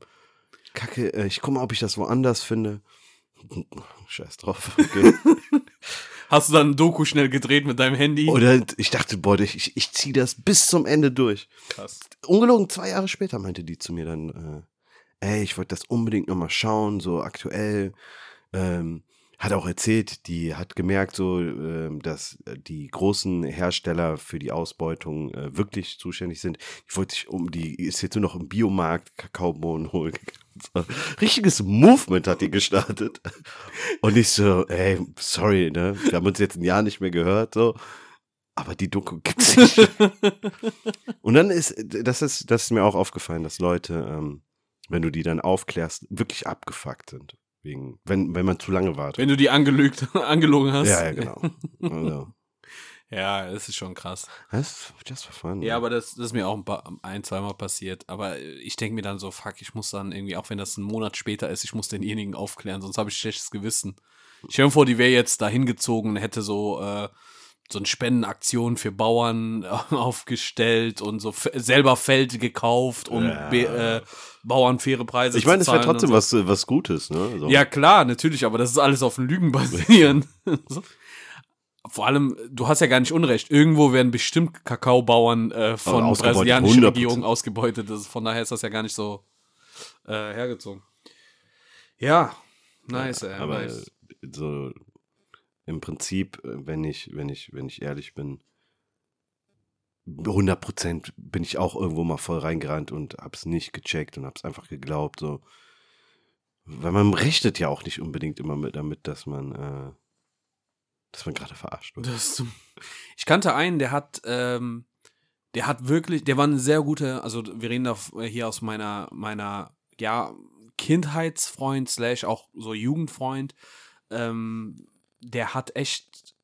S1: Kacke, äh, ich guck mal, ob ich das woanders finde. Scheiß drauf. Okay. *laughs*
S2: Hast du dann ein Doku schnell gedreht mit deinem Handy?
S1: Oder ich dachte, boah, ich, ich ziehe das bis zum Ende durch.
S2: Krass.
S1: Ungelogen, zwei Jahre später meinte die zu mir dann, äh, ey, ich wollte das unbedingt nochmal schauen, so aktuell. Ähm, hat auch erzählt, die hat gemerkt, so, ähm, dass äh, die großen Hersteller für die Ausbeutung äh, wirklich zuständig sind. Die wollte sich um, die ist jetzt nur noch im Biomarkt Kakaobohnen holen. *laughs* Richtiges Movement hat die gestartet. Und ich so, ey, sorry, ne? Wir haben uns jetzt ein Jahr nicht mehr gehört, so. Aber die Doku gibt's nicht. *laughs* Und dann ist, das ist, das ist mir auch aufgefallen, dass Leute, ähm, wenn du die dann aufklärst, wirklich abgefuckt sind. Wegen, wenn, wenn man zu lange wartet.
S2: Wenn du die angelügt, *laughs* angelogen hast.
S1: Ja, ja, genau. Also, *laughs*
S2: Ja, das ist schon krass.
S1: das ist just for fun.
S2: Ja, aber das, das ist mir auch ein, paar, ein zweimal passiert. Aber ich denke mir dann so, fuck, ich muss dann irgendwie, auch wenn das ein Monat später ist, ich muss denjenigen aufklären, sonst habe ich schlechtes Gewissen. Ich mir vor, die wäre jetzt da hingezogen und hätte so, äh, so eine Spendenaktion für Bauern *laughs* aufgestellt und so selber Feld gekauft, um
S1: Ja.
S2: Äh, Bauern faire Preise
S1: ich meine, es
S2: zu
S1: wäre
S2: zahlen.
S1: trotzdem
S2: so.
S1: was, was Gutes, ne? So.
S2: Ja, klar, natürlich, aber das ist alles auf Lügen basieren. *laughs* *laughs* So. Vor allem, du hast ja gar nicht Unrecht. Irgendwo werden bestimmt Kakaobauern äh, von
S1: ausgebeutet,
S2: brasilianischen
S1: 100%.
S2: Regierung ausgebeutet. Das, ist- von daher ist das ja gar nicht so äh, hergezogen. Ja, nice, ey,
S1: aber
S2: nice.
S1: so im Prinzip, äh, wenn ich, wenn ich, wenn ich ehrlich bin, 100 Prozent bin ich auch irgendwo mal voll reingerannt und hab's nicht gecheckt und hab's einfach geglaubt, so. Weil man rechnet ja auch nicht unbedingt immer mit damit, dass man, äh, Dass man gerade verarscht wird.
S2: Das, ich kannte einen, der hat, ähm, der hat wirklich, der war eine sehr gute, also wir reden da hier aus meiner, meiner, ja, Kindheitsfreund slash auch so Jugendfreund. Ähm, der hat echt,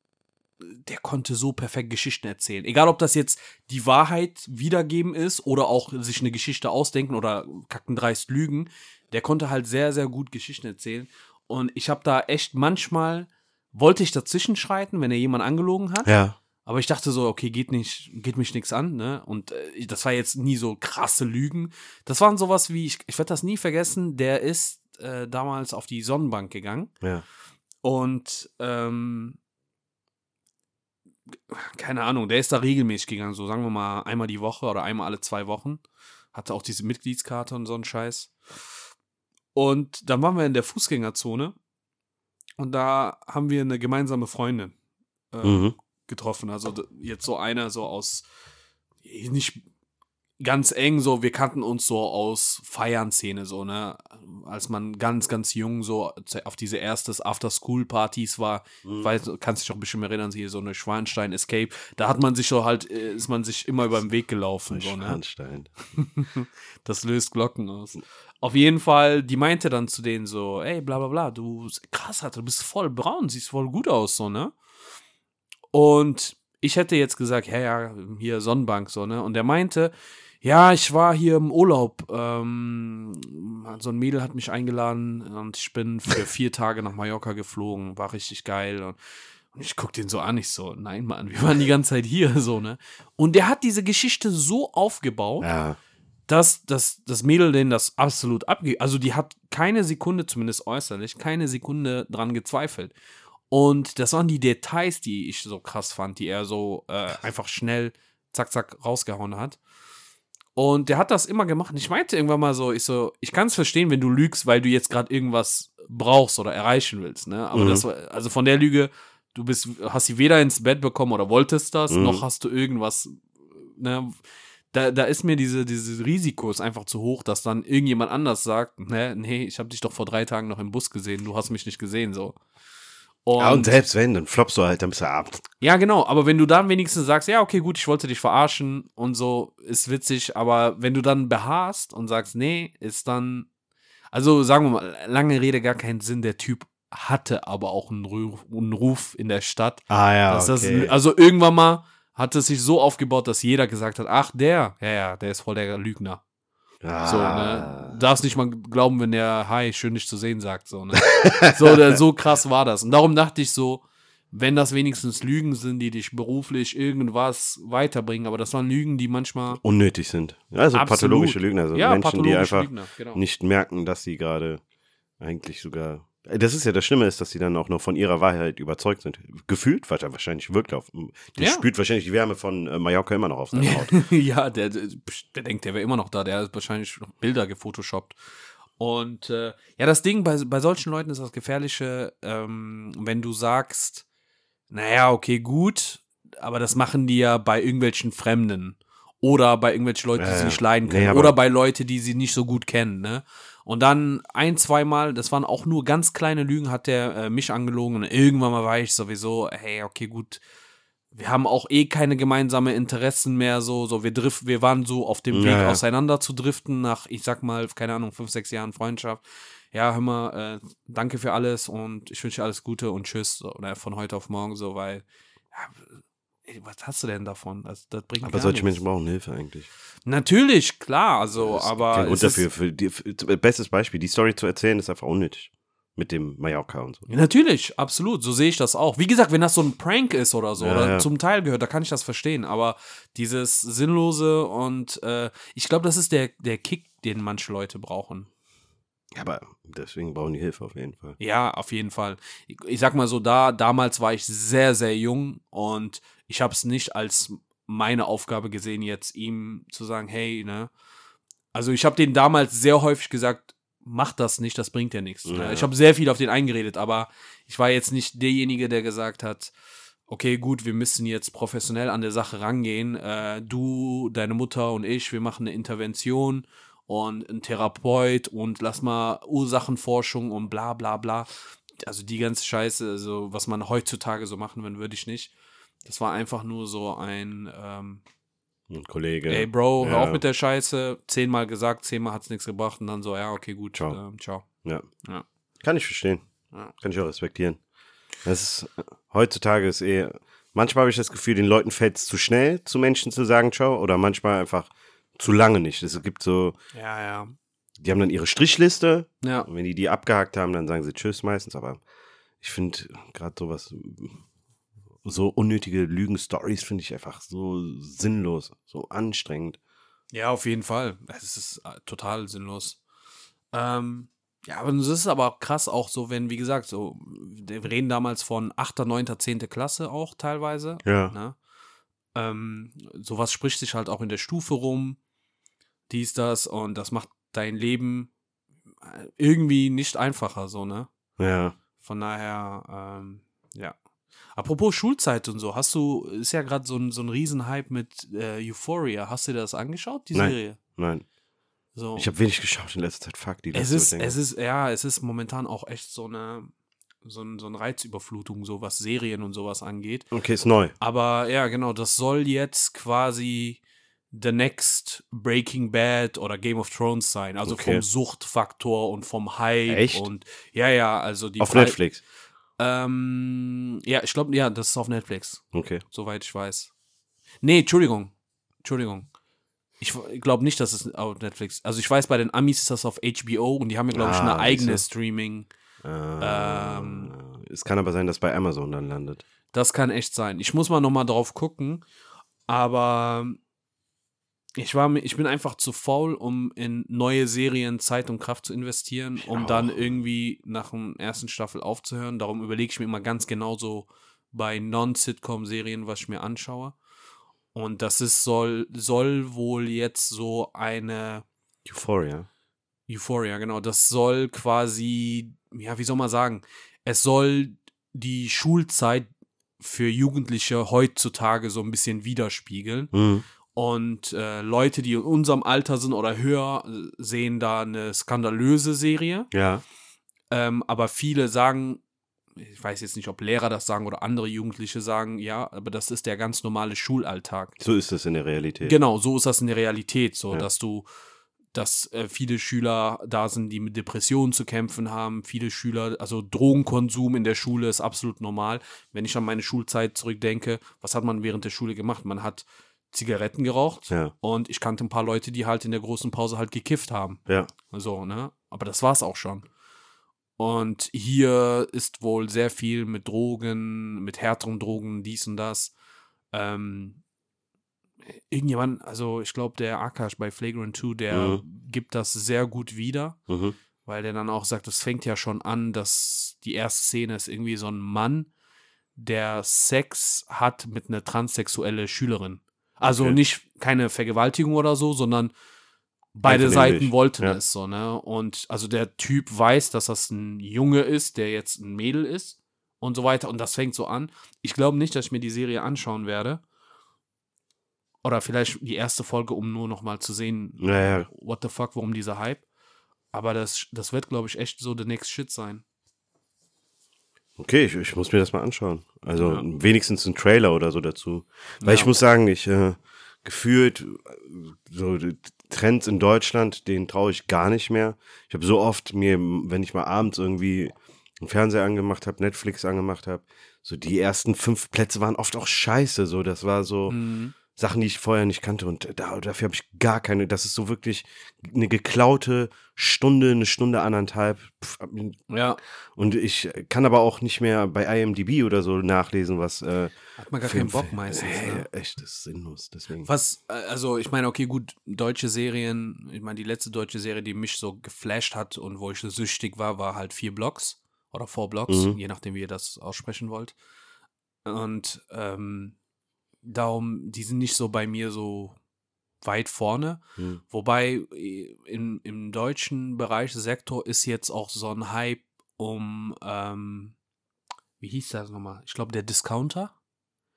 S2: der konnte so perfekt Geschichten erzählen. Egal, ob das jetzt die Wahrheit wiedergeben ist oder auch sich eine Geschichte ausdenken oder kackendreist lügen. Der konnte halt sehr, sehr gut Geschichten erzählen. Und ich habe da echt manchmal, wollte ich dazwischen schreiten, wenn er jemand angelogen hat.
S1: Ja.
S2: Aber ich dachte so, okay, geht nicht, geht mich nichts an, ne? Und äh, das war jetzt nie so krasse Lügen. Das waren sowas wie, ich, ich werde das nie vergessen, der ist äh, damals auf die Sonnenbank gegangen.
S1: Ja.
S2: Und ähm, keine Ahnung, der ist da regelmäßig gegangen, so sagen wir mal einmal die Woche oder einmal alle zwei Wochen. Hatte auch diese Mitgliedskarte und so einen Scheiß. Und dann waren wir in der Fußgängerzone und da haben wir eine gemeinsame Freundin äh,
S1: Mhm.
S2: getroffen. Also jetzt so einer so aus, nicht ganz eng, so, wir kannten uns so aus Feiern-Szene, so, ne? Als man ganz, ganz jung so auf diese erstes After-School-Partys war,
S1: Mhm.
S2: weiß, kannst dich auch bestimmt erinnern, hier so eine Schwanstein-Escape, da hat man sich so halt, äh, ist man sich immer über den Weg gelaufen, so, ne?
S1: Schwanstein. *laughs*
S2: Das löst Glocken aus. Auf jeden Fall, die meinte dann zu denen so, ey, bla bla bla, du krass, Alter, du bist voll braun, siehst voll gut aus, so, ne? Und ich hätte jetzt gesagt, ja, ja, hier Sonnenbank, so, ne? Und der meinte, ja, ich war hier im Urlaub. Ähm, so ein Mädel hat mich eingeladen und ich bin für *laughs* vier Tage nach Mallorca geflogen. War richtig geil. Und, und ich guck den so an, ich so, nein, Mann, wir waren die ganze Zeit hier, so, ne? Und der hat diese Geschichte so aufgebaut,
S1: Ja.
S2: dass, dass das Mädel den das absolut abge... Also die hat keine Sekunde, zumindest äußerlich, keine Sekunde dran gezweifelt. Und das waren die Details, die ich so krass fand, die er so äh, einfach schnell zack, zack rausgehauen hat. Und der hat das immer gemacht. Und ich meinte irgendwann mal so, ich so, ich kann es verstehen, wenn du lügst, weil du jetzt gerade irgendwas brauchst oder erreichen willst, ne? Aber
S1: Mhm.
S2: das war, also von der Lüge, du bist, hast sie weder ins Bett bekommen oder wolltest das,
S1: Mhm.
S2: noch hast du irgendwas, ne? Da, da ist mir diese, dieses Risiko ist einfach zu hoch, dass dann irgendjemand anders sagt, ne, nee, ich habe dich doch vor drei Tagen noch im Bus gesehen, du hast mich nicht gesehen, so. Und,
S1: ja, und selbst wenn, dann floppst du halt, dann bist du ab.
S2: ja, genau, aber wenn du dann wenigstens sagst, ja, okay, gut, ich wollte dich verarschen und so, ist witzig, aber wenn du dann beharrst und sagst, nee, ist dann, also sagen wir mal, lange Rede, gar keinen Sinn, der Typ hatte aber auch einen Ruf, einen Ruf in der Stadt.
S1: Ah ja, okay.
S2: das, also irgendwann mal hat es sich so aufgebaut, dass jeder gesagt hat, ach, der, ja, ja, der ist voll der Lügner.
S1: Ah.
S2: So, ne? Darfst nicht mal glauben, wenn der Hi, schön dich zu sehen sagt, so, ne? *laughs* so, so krass war das. Und darum dachte ich so, wenn das wenigstens Lügen sind, die dich beruflich irgendwas weiterbringen, aber das waren Lügen, die manchmal
S1: Unnötig sind. Also
S2: Absolut.
S1: pathologische Lügner, also
S2: ja,
S1: Menschen, die einfach
S2: Lügner, genau.
S1: nicht merken, dass sie gerade eigentlich sogar. Das ist ja das Schlimme ist, dass sie dann auch noch von ihrer Wahrheit überzeugt sind. Gefühlt, weil er wahrscheinlich wirkt auf. Der
S2: Ja.
S1: spürt wahrscheinlich die Wärme von äh, Mallorca immer noch auf seiner *laughs* Haut.
S2: ja, der, der, der denkt, der wäre immer noch da. Der hat wahrscheinlich noch Bilder gefotoshoppt. Und äh, ja, das Ding bei, bei solchen Leuten ist das Gefährliche, ähm, wenn du sagst, naja, okay, gut, aber das machen die ja bei irgendwelchen Fremden. Oder bei irgendwelchen Leuten, die
S1: Ja,
S2: sie nicht leiden
S1: Nee,
S2: können.
S1: aber-
S2: oder bei Leuten, die sie nicht so gut kennen, ne? Und dann ein, zweimal, das waren auch nur ganz kleine Lügen, hat der äh, mich angelogen. Und irgendwann mal war ich sowieso, hey, okay, gut, wir haben auch eh keine gemeinsame Interessen mehr, so, so wir drift, wir waren so auf dem
S1: Ja,
S2: Weg auseinander zu driften nach, ich sag mal, keine Ahnung, fünf, sechs Jahren Freundschaft. Ja, hör mal, äh, danke für alles und ich wünsche dir alles Gute und tschüss, so, oder von heute auf morgen, so, weil, ja, ey, was hast du denn davon? Das, das bringt
S1: Aber solche
S2: nichts.
S1: Menschen brauchen Hilfe eigentlich.
S2: Natürlich, klar, also, aber.
S1: kein Grund dafür. Für die, für, bestes Beispiel, die Story zu erzählen, ist einfach unnötig. Mit dem Mallorca und so.
S2: Natürlich, absolut, so sehe ich das auch. Wie gesagt, wenn das so ein Prank ist oder so,
S1: Ja,
S2: oder
S1: ja.
S2: zum Teil gehört, da kann ich das verstehen. Aber dieses Sinnlose und äh, ich glaube, das ist der, der Kick, den manche Leute brauchen.
S1: Ja, aber deswegen brauchen die Hilfe auf jeden Fall.
S2: Ja, auf jeden Fall. Ich, ich sag mal so, da, damals war ich sehr, sehr jung und ich habe es nicht als meine Aufgabe gesehen, jetzt ihm zu sagen, hey, ne. Also ich habe den damals sehr häufig gesagt, mach das nicht, das bringt ja nichts.
S1: Ja.
S2: Ne? Ich habe sehr viel auf den eingeredet, aber ich war jetzt nicht derjenige, der gesagt hat, okay, gut, wir müssen jetzt professionell an der Sache rangehen. Äh, du, deine Mutter und ich, wir machen eine Intervention und ein Therapeut und lass mal Ursachenforschung und bla bla bla. also die ganze Scheiße, also was man heutzutage so machen würde, würde ich nicht. Das war einfach nur so ein, ähm,
S1: Ein Kollege.
S2: ey Bro, hör
S1: Ja.
S2: auf mit der Scheiße, zehnmal gesagt, zehnmal hat's nichts gebracht und dann so, ja, okay, gut,
S1: Ciao.
S2: ciao. Ähm, ciao.
S1: Ja.
S2: Ja.
S1: Kann ich verstehen.
S2: Ja.
S1: Kann ich auch respektieren. Das ist, heutzutage ist eh, manchmal habe ich das Gefühl, den Leuten fällt es zu schnell, zu Menschen zu sagen Ciao oder manchmal einfach zu lange nicht. Es gibt so,
S2: Ja, ja.
S1: die haben dann ihre Strichliste
S2: Ja,
S1: und wenn die die abgehakt haben, dann sagen sie Tschüss meistens, aber ich finde gerade sowas, so unnötige Lügen-Stories finde ich einfach so sinnlos, so anstrengend.
S2: ja, auf jeden Fall. Es ist äh, total sinnlos. Ähm, ja, aber es ist aber krass auch so, wenn, wie gesagt, so, wir reden damals von 8., 9., 10. Klasse auch teilweise.
S1: Ja.
S2: Ne? Ähm, sowas spricht sich halt auch in der Stufe rum, dies, das, und das macht dein Leben äh, irgendwie nicht einfacher, so, ne?
S1: Ja.
S2: Von daher, ähm, ja. Apropos Schulzeit und so, hast du, ist ja gerade so ein, so ein Riesenhype mit äh, Euphoria. Hast du dir das angeschaut, die
S1: Nein.
S2: Serie?
S1: Nein.
S2: So.
S1: Ich habe wenig geschaut in letzter Zeit. Fuck, die
S2: es
S1: letzte
S2: ist,
S1: länger.
S2: es ist, ja, es ist momentan auch echt so eine, so, ein, so eine Reizüberflutung, so was Serien und sowas angeht.
S1: Okay, ist neu.
S2: Aber ja, genau, das soll jetzt quasi the next Breaking Bad oder Game of Thrones sein. Also
S1: Okay.
S2: vom Suchtfaktor und vom Hype
S1: Echt?
S2: und ja, ja, also die
S1: Auf Netflix.
S2: Ähm, ja, ich glaube, ja, das ist auf Netflix,
S1: Okay.
S2: soweit ich weiß. Nee, Entschuldigung. Entschuldigung. Ich glaube nicht, dass es auf Netflix. Also ich weiß, bei den Amis ist das auf HBO und die haben ja, glaube ich,
S1: Ah,
S2: eine eigene
S1: siehste.
S2: Streaming.
S1: Ähm, es kann aber sein, dass bei Amazon dann landet.
S2: Das kann echt sein. Ich muss mal noch mal drauf gucken, aber ich war mir, ich bin einfach zu faul, um in neue Serien Zeit und Kraft zu investieren, um
S1: auch.
S2: dann irgendwie nach der ersten Staffel aufzuhören. Darum überlege ich mir immer ganz genau so bei Non-Sitcom-Serien, was ich mir anschaue. Und das ist soll soll wohl jetzt so eine
S1: Euphoria.
S2: Euphoria, genau. Das soll quasi, ja, wie soll man sagen, es soll die Schulzeit für Jugendliche heutzutage so ein bisschen widerspiegeln.
S1: Mhm.
S2: Und äh, Leute, die in unserem Alter sind oder höher, sehen da eine skandalöse Serie.
S1: Ja.
S2: Ähm, aber viele sagen, ich weiß jetzt nicht, ob Lehrer das sagen oder andere Jugendliche sagen, ja, aber das ist der ganz normale Schulalltag.
S1: So ist es in der Realität.
S2: Genau, so ist das in der Realität, so
S1: Ja.
S2: dass du, dass äh, viele Schüler da sind, die mit Depressionen zu kämpfen haben, viele Schüler, also Drogenkonsum in der Schule ist absolut normal. Wenn ich an meine Schulzeit zurückdenke, was hat man während der Schule gemacht? Man hat Zigaretten geraucht
S1: Ja.
S2: und ich kannte ein paar Leute, die halt in der großen Pause halt gekifft haben.
S1: Ja.
S2: So, ne? Aber das war's auch schon. Und hier ist wohl sehr viel mit Drogen, mit härteren Drogen, dies und das. Ähm, irgendjemand, also ich glaube, der Akash bei Flagrant 2, der gibt das sehr gut wieder,
S1: Mhm.
S2: weil der dann auch sagt, es fängt ja schon an, dass die erste Szene ist irgendwie so ein Mann, der Sex hat mit einer transsexuelle Schülerin. Also
S1: Okay.
S2: nicht keine Vergewaltigung oder so, sondern beide Seiten wollten
S1: ja.
S2: es so, ne? Und also der Typ weiß, dass das ein Junge ist, der jetzt ein Mädel ist und so weiter. Und das fängt so an. Ich glaube nicht, dass ich mir die Serie anschauen werde. Oder vielleicht die erste Folge, um nur noch mal zu sehen,
S1: Naja,
S2: what the fuck, warum dieser Hype. Aber das, das wird, glaube ich, echt so the next shit sein.
S1: Okay, ich, ich muss mir das mal anschauen. Also
S2: Ja.
S1: wenigstens ein Trailer oder so dazu. Weil
S2: Ja.
S1: ich muss sagen, ich äh, gefühlt so Trends in Deutschland, denen traue ich gar nicht mehr. Ich habe so oft mir, wenn ich mal abends irgendwie einen Fernseher angemacht habe, Netflix angemacht habe, so die ersten fünf Plätze waren oft auch scheiße. So, das war so.
S2: Mhm.
S1: Sachen, die ich vorher nicht kannte. Und da, dafür habe ich gar keine. Das ist so wirklich eine geklaute Stunde, eine Stunde, anderthalb. Pff,
S2: Ja,
S1: Und ich kann aber auch nicht mehr bei IMDb oder so nachlesen, was. Äh,
S2: hat man gar
S1: Film-
S2: keinen Bock meistens.
S1: Nee,
S2: Ne?
S1: echt, das ist sinnlos. Deswegen.
S2: Was, äh, also ich meine, okay, gut, deutsche Serien, ich meine, die letzte deutsche Serie, die mich so geflasht hat und wo ich so süchtig war, war halt vier Blocks oder four Blocks,
S1: Mhm.
S2: je nachdem, wie ihr das aussprechen wollt. Und ähm, darum, die sind nicht so bei mir so weit vorne.
S1: Hm.
S2: Wobei äh, im, im deutschen Bereich, Sektor, ist jetzt auch so ein Hype um, ähm, wie hieß das nochmal? Ich glaube, der Discounter.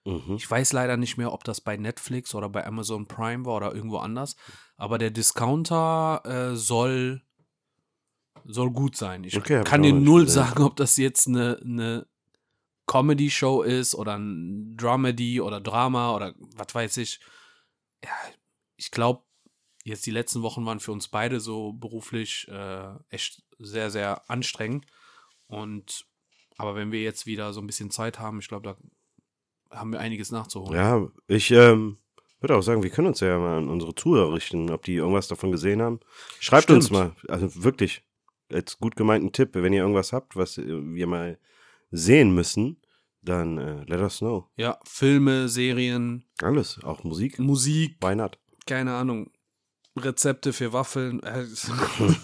S1: Mhm.
S2: Ich weiß leider nicht mehr, ob das bei Netflix oder bei Amazon Prime war oder irgendwo anders. Aber der Discounter äh, soll Soll gut sein. Ich
S1: Okay,
S2: kann dir null
S1: gesehen.
S2: sagen, ob das jetzt eine, eine Comedy-Show ist oder ein Dramedy oder Drama oder was weiß ich. Ja, ich glaube, jetzt die letzten Wochen waren für uns beide so beruflich äh, echt sehr, sehr anstrengend. Und aber wenn wir jetzt wieder so ein bisschen Zeit haben, ich glaube, da haben wir einiges nachzuholen.
S1: Ja, ich ähm, würde auch sagen, wir können uns ja mal an unsere Zuhörer richten, ob die irgendwas davon gesehen haben. Schreibt
S2: Stimmt.
S1: uns mal, also wirklich, als gut gemeinten Tipp, wenn ihr irgendwas habt, was wir mal sehen müssen, dann äh, let us know.
S2: Ja, Filme, Serien,
S1: Alles, auch Musik,
S2: Musik,
S1: why not?
S2: keine Ahnung, Rezepte für Waffeln. *laughs* Äh,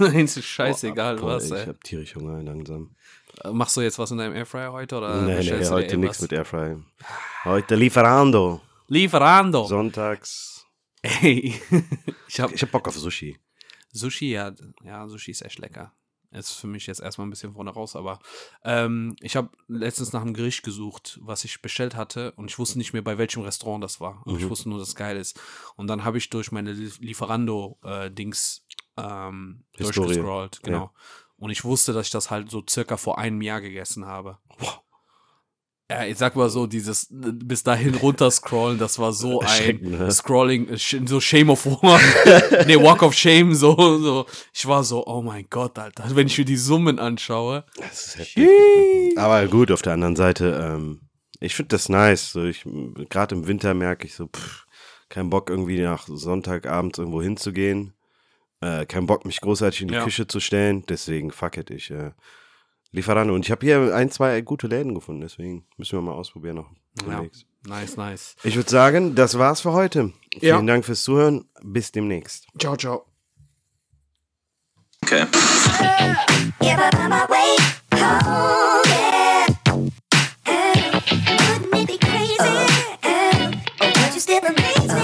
S2: Eins ist *laughs* scheißegal,
S1: Boah,
S2: was.
S1: Ich
S2: Ey.
S1: hab tierisch Hunger langsam.
S2: Machst du jetzt was in deinem Airfryer heute? Oder
S1: nee, nee, heute nichts mit Airfry. Heute Lieferando.
S2: Lieferando.
S1: Sonntags.
S2: Ey, *laughs* ich hab
S1: Ich hab Bock auf Sushi.
S2: Sushi, ja, ja, Sushi ist echt lecker. Ist für mich jetzt erstmal ein bisschen vorne raus, aber ähm, ich habe letztens nach einem Gericht gesucht, was ich bestellt hatte und ich wusste nicht mehr, bei welchem Restaurant das war. Ich
S1: Mhm.
S2: wusste nur, dass es geil ist. Und dann habe ich durch meine Lie- Lieferando-Dings ähm,
S1: Historie.
S2: durchgescrollt, genau. Und ich wusste, dass ich das halt so circa vor einem Jahr gegessen habe. Ja, ich sag mal so, dieses bis dahin runterscrollen, das war so *laughs* ein
S1: ne?
S2: Scrolling, äh, so Shame of War, *laughs* nee, Walk of Shame, so, so. Ich war so, oh mein Gott, Alter, wenn ich mir die Summen anschaue.
S1: Das ist. Aber gut, auf der anderen Seite, ähm, ich finde das nice. So, ich, Gerade im Winter merke ich so, pff, kein Bock irgendwie nach Sonntagabends irgendwo hinzugehen. Äh, kein Bock, mich großartig in die
S2: Ja.
S1: Küche zu stellen. Deswegen, fuck it, ich äh, Lieferando. Und ich habe hier ein, zwei gute Läden gefunden. Deswegen müssen wir mal ausprobieren noch.
S2: Ja, nice, nice.
S1: Ich würde sagen, das war's für heute.
S2: Ja.
S1: Vielen Dank fürs Zuhören. Bis demnächst.
S2: Ciao, ciao.
S3: Okay.